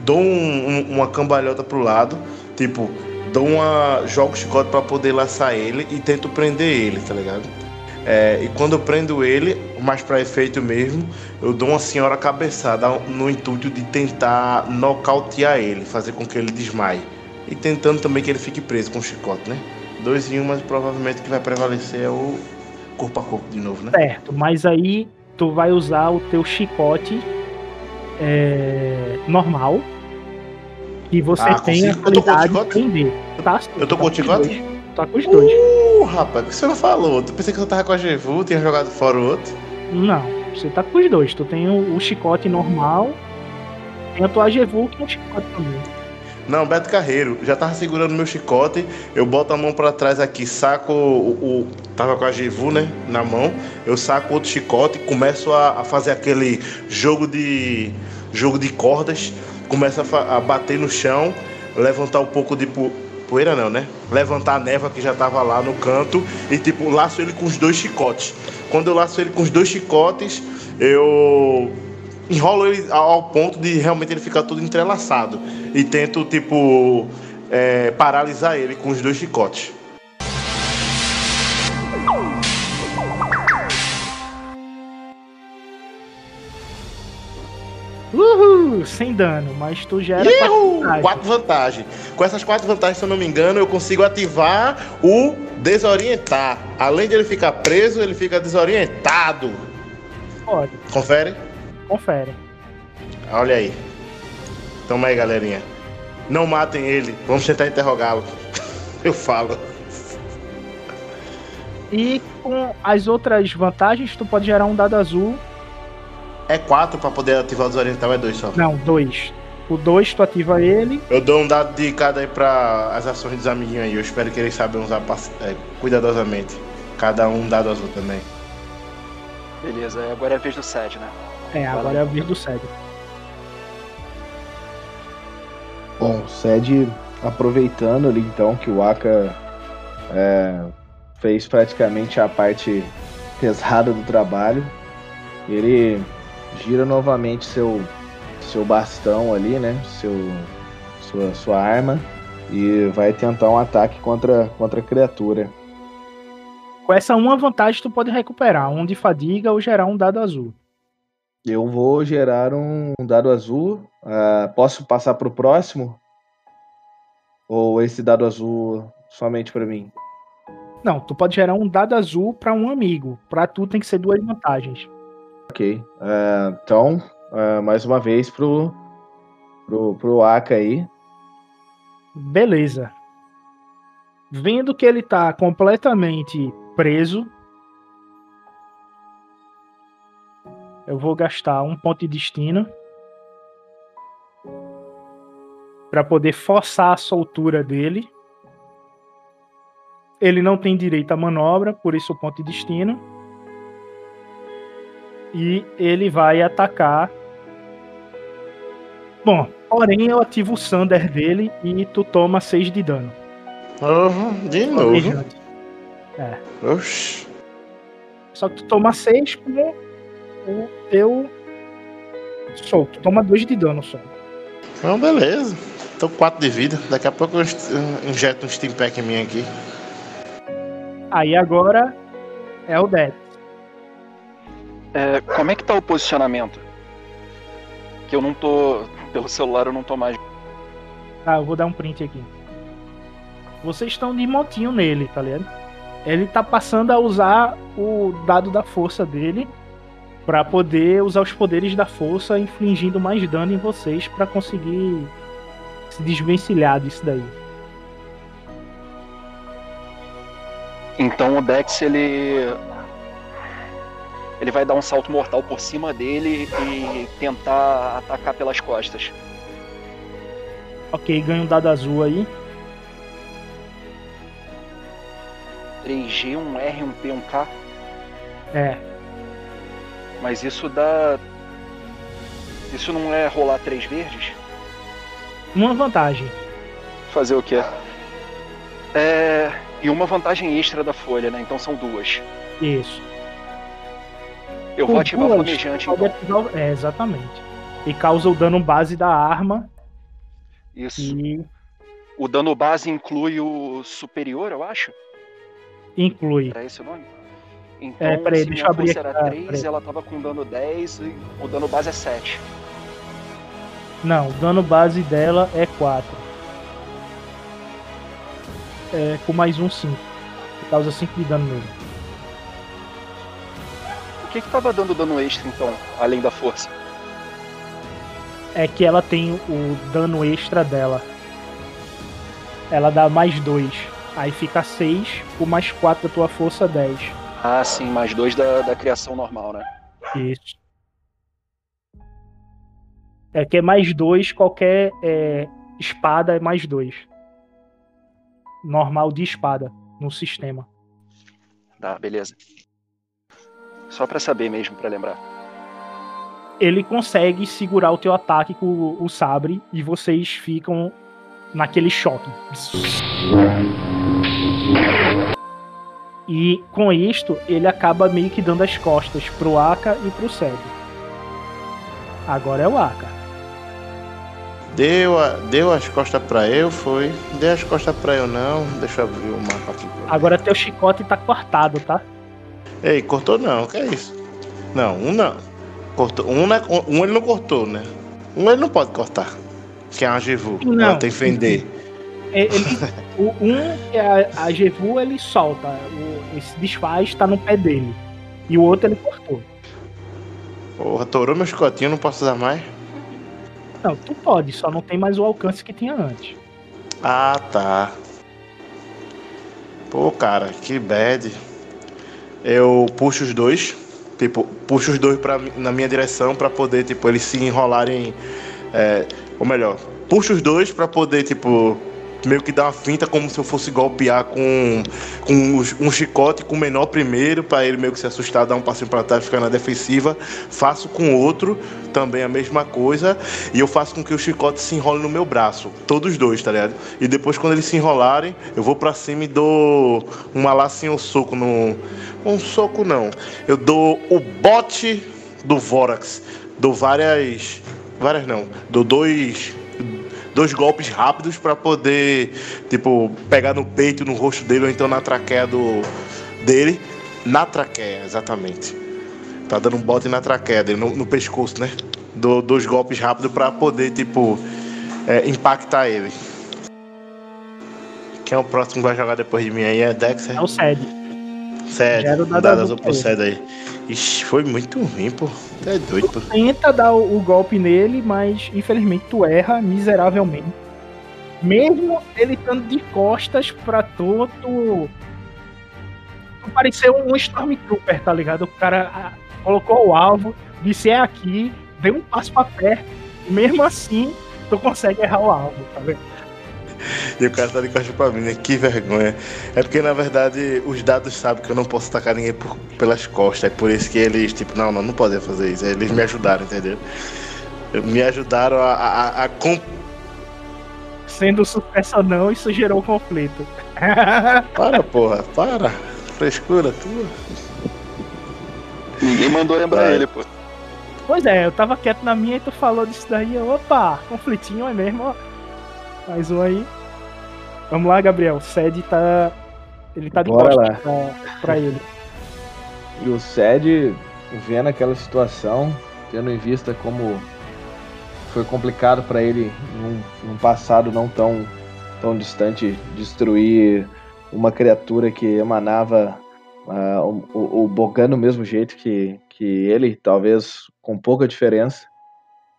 [SPEAKER 5] Dou um, um, uma cambalhota pro lado, tipo, dou uma. jogo o chicote pra poder laçar ele e tento prender ele, tá ligado? É, e quando eu prendo ele, mais para efeito mesmo, eu dou uma senhora cabeçada no intuito de tentar nocautear ele, fazer com que ele desmaie e tentando também que ele fique preso com o chicote, né? Dois em um, mas provavelmente que vai prevalecer é o corpo a corpo de novo, né?
[SPEAKER 2] Certo, mas aí tu vai usar o teu chicote é, normal e você ah, tem a qualidade de prender.
[SPEAKER 5] Tá, eu tô com o chicote?
[SPEAKER 2] Tá com os dois.
[SPEAKER 5] Uh, rapaz, o que você não falou? Tu pensei que eu tava com a Jevu, tinha jogado fora o outro?
[SPEAKER 2] Não, você tá com os dois. Tu tem o, o chicote normal, tem a tua Jevu que é o chicote também.
[SPEAKER 5] Não, Beto Carreiro, já tava segurando meu chicote, eu boto a mão para trás aqui, saco o, o, Tava com a Givu, né? Na mão, eu saco outro chicote, começo a, a fazer aquele jogo de. jogo de cordas, começo a, a, bater no chão, levantar um pouco de poeira não, né? Levantar a neva que já tava lá no canto e tipo, laço ele com os dois chicotes. Quando eu laço ele com os dois chicotes, eu enrolo ele ao ponto de realmente ele ficar todo entrelaçado. E tento, tipo, é, paralisar ele com os dois chicotes.
[SPEAKER 2] Sem dano, mas tu gera
[SPEAKER 5] Ihu!
[SPEAKER 2] quatro
[SPEAKER 5] Quatro vantagens. Com essas quatro vantagens, se eu não me engano, eu consigo ativar o desorientar. Além de ele ficar preso, ele fica desorientado.
[SPEAKER 2] Pode,
[SPEAKER 5] Confere?
[SPEAKER 2] confere.
[SPEAKER 5] Olha aí. Toma aí, galerinha. Não matem ele. Vamos tentar interrogá-lo. Eu falo.
[SPEAKER 2] E com as outras vantagens, tu pode gerar um dado azul.
[SPEAKER 5] É quatro pra poder ativar o desorientar ou é dois só?
[SPEAKER 2] Não, dois. O dois tu ativa ele.
[SPEAKER 5] Eu dou um dado de cada aí pra as ações dos amiguinhos aí. Eu espero que eles saibam usar é, cuidadosamente. Cada um um dado azul também.
[SPEAKER 8] Beleza, agora é a vez do Sed, né?
[SPEAKER 2] É, agora é a vez do Cedro.
[SPEAKER 3] Bom, o Sed aproveitando ali então que o Aka é, fez praticamente a parte pesada do trabalho, ele gira novamente seu, seu bastão ali, né? Seu, sua, sua arma e vai tentar um ataque contra, contra a criatura.
[SPEAKER 2] Com essa uma vantagem, tu pode recuperar um de fadiga ou gerar um dado azul.
[SPEAKER 3] Eu vou gerar um dado azul. ah, posso passar para o próximo? Ou esse dado azul somente para mim?
[SPEAKER 2] Não, tu pode gerar um dado azul pra um amigo. Pra tu tem que ser duas vantagens.
[SPEAKER 3] Ok. Ah, então, ah, mais uma vez pro, pro, pro Aka aí.
[SPEAKER 2] Beleza. Vendo que ele tá completamente preso, eu vou gastar um ponto de destino para poder forçar a soltura dele. Ele não tem direito à manobra, por isso o ponto de destino. E ele vai atacar. Bom, porém eu ativo o Sander dele e tu toma 6 de dano.
[SPEAKER 5] Uhum, de novo.
[SPEAKER 2] É.
[SPEAKER 5] Oxi.
[SPEAKER 2] Só que tu toma 6 com o teu soco. Tu toma 2 de dano só.
[SPEAKER 5] Então, beleza. Tô com 4 de vida. Daqui a pouco eu injeto um Steam Pack em mim aqui.
[SPEAKER 2] Aí agora é o Death.
[SPEAKER 8] É, como é que tá o posicionamento? Que eu não tô. Pelo celular eu não tô mais.
[SPEAKER 2] Tá, eu vou dar um print aqui. Vocês estão de montinho nele, tá ligado? Ele tá passando a usar o dado da força dele pra poder usar os poderes da força, infligindo mais dano em vocês pra conseguir se desvencilhar disso daí.
[SPEAKER 8] Então o Dex ele. Ele vai dar um salto mortal por cima dele e tentar atacar pelas costas.
[SPEAKER 2] Ok, ganha um dado azul aí.
[SPEAKER 8] 3G, um R, um P, um K.
[SPEAKER 2] É,
[SPEAKER 8] Mas isso dá. Isso não é rolar três verdes?
[SPEAKER 2] uma vantagem.
[SPEAKER 8] Fazer o quê? É. E uma vantagem extra da folha, né? Então são duas.
[SPEAKER 2] Isso.
[SPEAKER 8] Eu vou ativar o
[SPEAKER 2] duas,
[SPEAKER 8] flamejante, então.
[SPEAKER 2] o- É, exatamente. E causa o dano base da arma
[SPEAKER 8] Isso.
[SPEAKER 2] e
[SPEAKER 8] O dano base inclui o superior, eu acho?
[SPEAKER 2] inclui.
[SPEAKER 8] Era esse o nome? Então,
[SPEAKER 2] É, peraí,
[SPEAKER 8] se
[SPEAKER 2] deixa
[SPEAKER 8] minha
[SPEAKER 2] abrir
[SPEAKER 8] força
[SPEAKER 2] aqui,
[SPEAKER 8] era
[SPEAKER 2] ah,
[SPEAKER 8] 3,
[SPEAKER 2] peraí.
[SPEAKER 8] ela tava com dano 10 e o dano base é 7.
[SPEAKER 2] Não, o dano base dela é 4. É, com mais um 5. Que causa 5 de dano nele.
[SPEAKER 8] O que que tava dando dano extra, então, além da força?
[SPEAKER 2] É que ela tem o dano extra dela. Ela dá mais 2. Aí fica 6, com mais 4 da tua força, 10.
[SPEAKER 8] Ah, sim, mais 2 da, da criação normal, né?
[SPEAKER 2] Isso. É que é mais 2, qualquer é, espada é mais 2. Normal de espada no sistema.
[SPEAKER 8] Tá, beleza. Só pra saber mesmo, pra lembrar.
[SPEAKER 2] ele consegue segurar o teu ataque com o, o sabre e vocês ficam naquele choque. E com isto, ele acaba meio que dando as costas pro Aka e pro Seb. Agora é o Aka.
[SPEAKER 5] Deu, a, deu as costas pra eu, foi. Deu as costas pra eu não. Deixa eu abrir o mapa aqui.
[SPEAKER 2] Agora teu chicote tá cortado, tá?
[SPEAKER 5] Ei, cortou não, que é isso? Não, um não. Cortou. Um, é- um ele não cortou, né? Um ele não pode cortar. Que é uma Givu.
[SPEAKER 2] Não.
[SPEAKER 5] Tem que fender.
[SPEAKER 2] É, Ele, o um, que é a, a ele solta. O, esse desfaz tá no pé dele. E o outro ele cortou.
[SPEAKER 5] Porra, torou meu chicotinho, não posso usar mais.
[SPEAKER 2] Não, tu pode, só não tem mais o alcance que tinha antes.
[SPEAKER 5] Ah, tá. Pô, cara, que bad. Eu puxo os dois, tipo, puxo os dois pra, na minha direção pra poder, tipo, eles se enrolarem. É, ou melhor, puxo os dois pra poder, tipo, meio que dar uma finta como se eu fosse golpear com, com um chicote com o menor primeiro, pra ele meio que se assustar, dar um passinho pra trás, ficar na defensiva. Faço com outro também a mesma coisa. E eu faço com que o chicote se enrole no meu braço. Todos os dois, tá ligado? E depois, quando eles se enrolarem, eu vou pra cima e dou uma lacinha ou soco no. Um soco não. Eu dou o bote do Vorax. Dou várias. Várias não. Dou dois. Dois golpes rápidos pra poder, tipo, pegar no peito, no rosto dele ou então na traqueia do, dele. Na traqueia, exatamente. Tá dando um bote na traqueia dele, no, no pescoço, né? Dou dois golpes rápidos pra poder, tipo, é, impactar ele. Quem é o próximo que vai jogar depois de mim aí? É Dexter?
[SPEAKER 2] É o Sed.
[SPEAKER 5] Sério,
[SPEAKER 2] Gera o dado azul
[SPEAKER 5] pro aí. Ixi, foi muito ruim, pô. Tu é doido, pô.
[SPEAKER 2] Tenta dar o, o golpe nele, mas infelizmente tu erra miseravelmente. Mesmo ele estando de costas pra tu, tu. Tu pareceu um Stormtrooper, tá ligado? O cara ah, colocou o alvo, disse é aqui, deu um passo pra perto, e mesmo assim tu consegue errar o alvo, tá vendo?
[SPEAKER 5] E o cara tá de costas pra mim, né? Que vergonha. É porque, na verdade, os dados sabem que eu não posso atacar ninguém por- pelas costas. É por isso que eles, tipo, não, não, não podem fazer isso. Eles me ajudaram, entendeu? Me ajudaram a, a, a- a com-
[SPEAKER 2] Sendo sucesso ou não, isso gerou conflito.
[SPEAKER 5] Para, porra, para. Frescura tua.
[SPEAKER 8] Ninguém mandou lembrar ele, pô.
[SPEAKER 2] Pois é, eu tava quieto na minha e tu falou disso daí. Opa, conflitinho é mesmo, ó. Mais um aí. Vamos lá, Gabriel. O Sed tá. Ele tá de
[SPEAKER 3] Bora
[SPEAKER 2] costas pra, pra ele.
[SPEAKER 3] E o Sed, vendo aquela situação, tendo em vista como foi complicado para ele num, num passado não tão, tão distante destruir uma criatura que emanava o, o, o Bogan do mesmo jeito que, que ele, talvez com pouca diferença.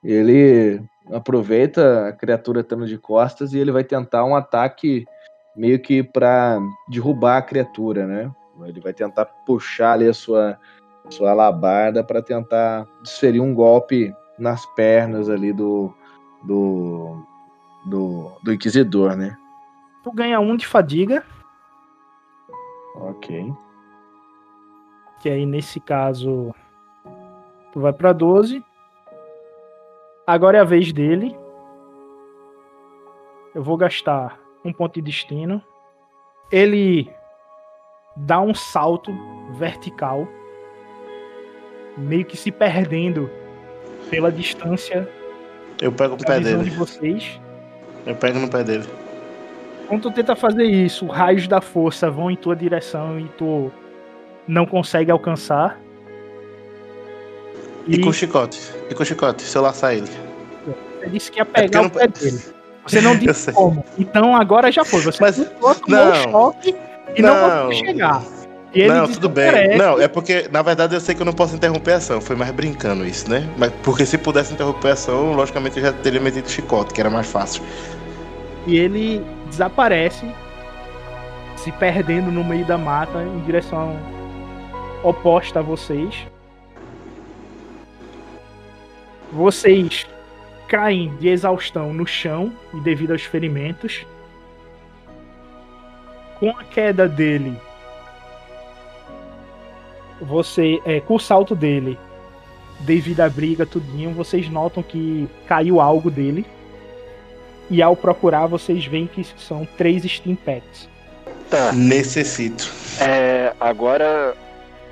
[SPEAKER 3] Ele aproveita a criatura estando de costas e ele vai tentar um ataque meio que para derrubar a criatura, né? Ele vai tentar puxar ali a sua, sua alabarda para tentar desferir um golpe nas pernas ali do, do, do, do Inquisidor, né?
[SPEAKER 2] Tu ganha um de fadiga,
[SPEAKER 3] Ok.
[SPEAKER 2] que aí nesse caso tu vai pra 12. Agora é a vez dele. Eu vou gastar um ponto de destino. Ele dá um salto vertical, meio que se perdendo pela distância
[SPEAKER 5] Eu pego no
[SPEAKER 2] da
[SPEAKER 5] pé dele.
[SPEAKER 2] de vocês.
[SPEAKER 5] Eu pego no pé dele.
[SPEAKER 2] Quando tu tenta fazer isso, raios da força vão em tua direção e tu não consegue alcançar.
[SPEAKER 5] E, com o chicote. E com o chicote, se eu laçar ele.
[SPEAKER 2] Você disse que ia
[SPEAKER 5] É
[SPEAKER 2] pegar
[SPEAKER 5] eu
[SPEAKER 2] o
[SPEAKER 5] não-
[SPEAKER 2] pé dele. Você não disse como. Então agora já foi. Você
[SPEAKER 5] Mas-
[SPEAKER 2] tomou
[SPEAKER 5] não.
[SPEAKER 2] um choque e não,
[SPEAKER 5] Não.
[SPEAKER 2] conseguiu chegar. E
[SPEAKER 5] não, tudo bem. Não, é porque, na verdade, eu sei que eu não posso interromper a ação. Foi mais brincando isso, né? Mas porque se pudesse interromper a ação, logicamente eu já teria metido chicote, que era mais fácil.
[SPEAKER 2] E ele desaparece, se perdendo no meio da mata em direção oposta a vocês. Vocês caem de exaustão no chão e devido aos ferimentos. Com a queda dele, você, é, com o salto dele, devido à briga, tudinho, vocês notam que caiu algo dele. E ao procurar, vocês veem que são três Steam Packs.
[SPEAKER 8] Tá.
[SPEAKER 5] Necessito.
[SPEAKER 8] É, agora,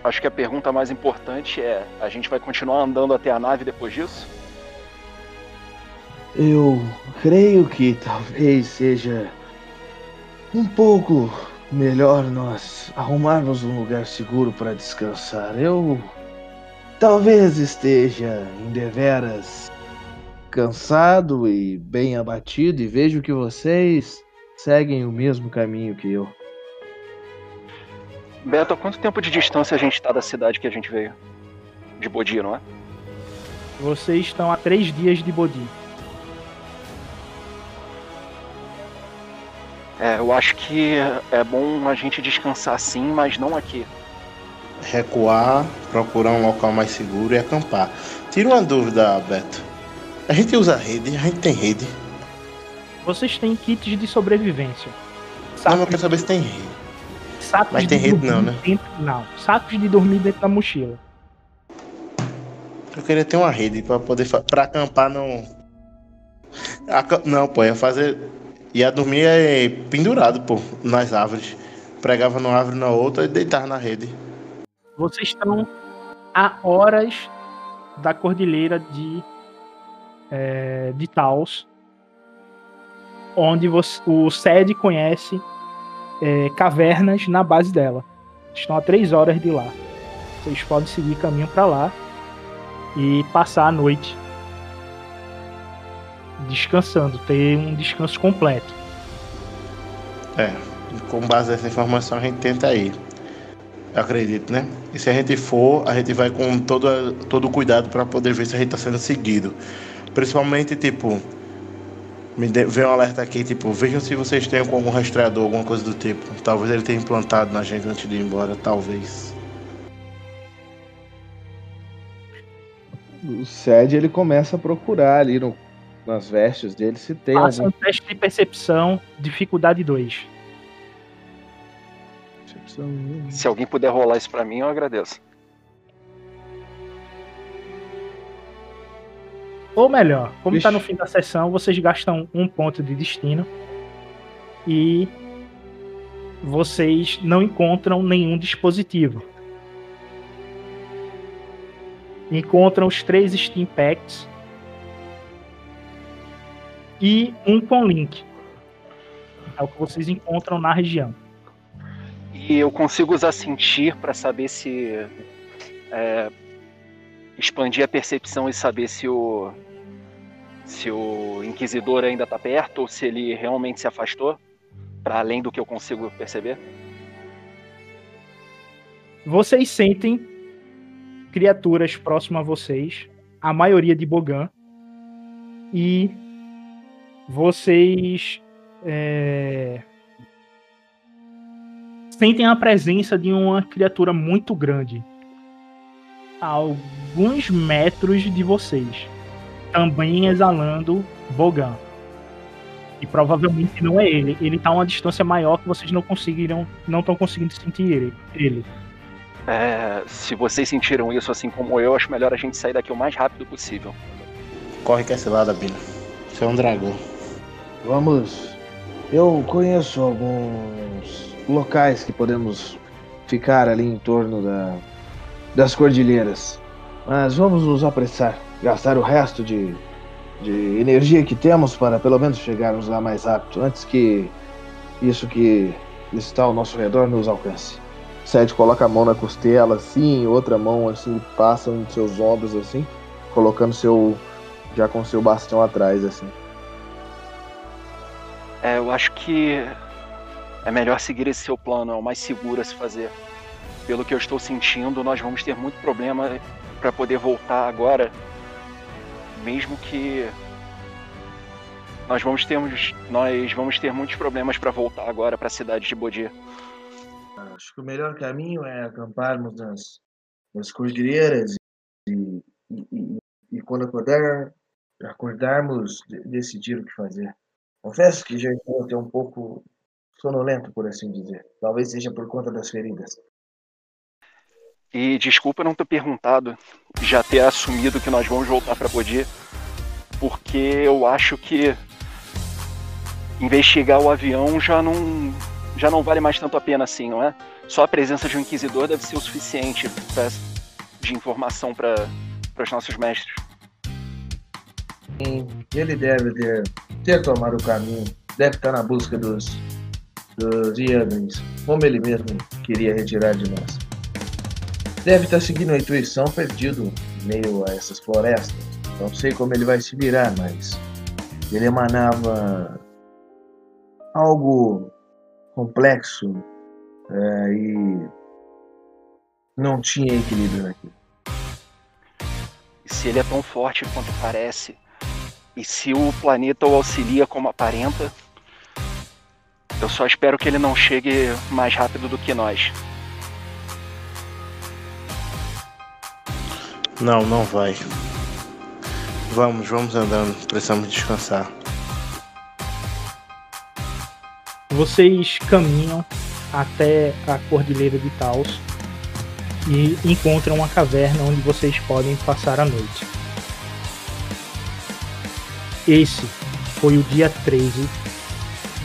[SPEAKER 8] acho que a pergunta mais importante é: a gente vai continuar andando até a nave depois disso?
[SPEAKER 3] Eu creio que talvez seja um pouco melhor nós arrumarmos um lugar seguro para descansar. Eu talvez esteja em deveras cansado e bem abatido e vejo que vocês seguem o mesmo caminho que eu.
[SPEAKER 8] Beto, a quanto tempo de distância a gente tá da cidade que a gente veio? De Bodi, não é?
[SPEAKER 2] Vocês estão a três dias de Bodi.
[SPEAKER 8] É, eu acho que é bom a gente descansar sim, mas não aqui.
[SPEAKER 5] Recuar, procurar um local mais seguro e acampar. Tira uma dúvida, Beto. A gente usa rede, a gente tem rede.
[SPEAKER 2] Vocês têm kits de sobrevivência.
[SPEAKER 5] Não,
[SPEAKER 2] Sacos,
[SPEAKER 5] eu quero saber se tem rede.
[SPEAKER 2] Sacos
[SPEAKER 5] mas
[SPEAKER 2] de
[SPEAKER 5] tem rede
[SPEAKER 2] dormir
[SPEAKER 5] não, né?
[SPEAKER 2] Dentro, não. Sacos de dormir dentro da mochila.
[SPEAKER 5] Eu queria ter uma rede pra poder pra acampar não. Não, pô, ia fazer. Ia dormir é, pendurado, pô, nas árvores. Pregava numa árvore na outra e deitava na rede.
[SPEAKER 2] Vocês estão a horas da cordilheira de, é, de Taos, onde você- o SED conhece é, cavernas na base dela. Estão a três horas de lá. Vocês podem seguir caminho para lá e passar a noite descansando, ter um descanso completo.
[SPEAKER 5] É, com base nessa informação a gente tenta ir. Eu acredito, né? E se a gente for, a gente vai com todo, todo cuidado para poder ver se a gente tá sendo seguido. Principalmente, tipo, me vê um alerta aqui, tipo, vejam se vocês têm com algum rastreador, alguma coisa do tipo. Talvez ele tenha implantado na gente antes de ir embora, talvez.
[SPEAKER 3] O Sed ele começa a procurar ali no- nas vestes dele se tem
[SPEAKER 2] Faça
[SPEAKER 3] algum
[SPEAKER 2] um teste de percepção, dificuldade 2.
[SPEAKER 8] Se alguém puder rolar isso pra mim, eu agradeço.
[SPEAKER 2] Ou melhor, como está no fim da sessão, vocês gastam um ponto de destino e vocês não encontram nenhum dispositivo. Encontram os três Steam Packs e um com link. É o que vocês encontram na região.
[SPEAKER 8] E eu consigo usar sentir pra saber se. é, expandir a percepção e saber se o. Se o Inquisidor ainda tá perto ou se ele realmente se afastou. Pra além do que eu consigo perceber.
[SPEAKER 2] Vocês sentem criaturas próximas a vocês, a maioria de Bogan, e vocês é, sentem a presença de uma criatura muito grande, a alguns metros de vocês, também exalando Bogan. E provavelmente não é ele. Ele tá a uma distância maior que vocês não conseguiram, não estão conseguindo sentir ele. ele.
[SPEAKER 8] É, se vocês sentiram isso assim como eu, acho melhor a gente sair daqui o mais rápido possível.
[SPEAKER 5] Corre que é cilada, Bina. Você é um dragão.
[SPEAKER 3] Vamos. Eu conheço alguns locais que podemos ficar ali em torno da, das cordilheiras. Mas vamos nos apressar. Gastar o resto de, de energia que temos para pelo menos chegarmos lá mais rápido. Antes que isso que está ao nosso redor nos alcance. Sede coloca a mão na costela assim, outra mão assim passa nos seus ombros assim, colocando seu já com seu bastão atrás assim.
[SPEAKER 8] É, eu acho que é melhor seguir esse seu plano, é o mais seguro a se fazer. Pelo que eu estou sentindo, nós vamos ter muito problema para poder voltar agora, mesmo que nós vamos ter nós vamos ter muitos problemas para voltar agora para a cidade de Bodi.
[SPEAKER 3] Acho que o melhor caminho é acamparmos nas, nas cordilheiras e, e, e, e quando acordar, acordarmos, de- decidir o que fazer. Confesso que já estou até um pouco sonolento, por assim dizer. Talvez seja por conta das feridas.
[SPEAKER 8] E desculpa não ter perguntado, já ter assumido que nós vamos voltar para Bodi, porque eu acho que investigar o avião já não já não vale mais tanto a pena assim, não é? Só a presença de um inquisidor deve ser o suficiente pra, de informação para os nossos mestres.
[SPEAKER 3] Ele deve ter, ter tomado o caminho, deve estar na busca dos, dos Yagans, como ele mesmo queria retirar de nós. Deve estar seguindo a intuição perdido meio a essas florestas. Não sei como ele vai se virar, mas ele emanava algo complexo é, e não tinha equilíbrio naquilo.
[SPEAKER 8] Se ele é tão forte quanto parece, e se o planeta o auxilia como aparenta, eu só espero que ele não chegue mais rápido do que nós.
[SPEAKER 5] Não, não vai. Vamos, vamos andando. Precisamos descansar.
[SPEAKER 2] Vocês caminham até a Cordilheira de Taos e encontram uma caverna onde vocês podem passar a noite. Esse foi o dia 13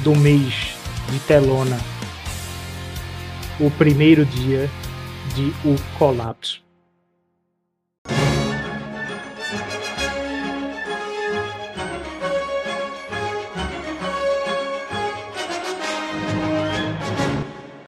[SPEAKER 2] do mês de Telona, o primeiro dia de O Colapso.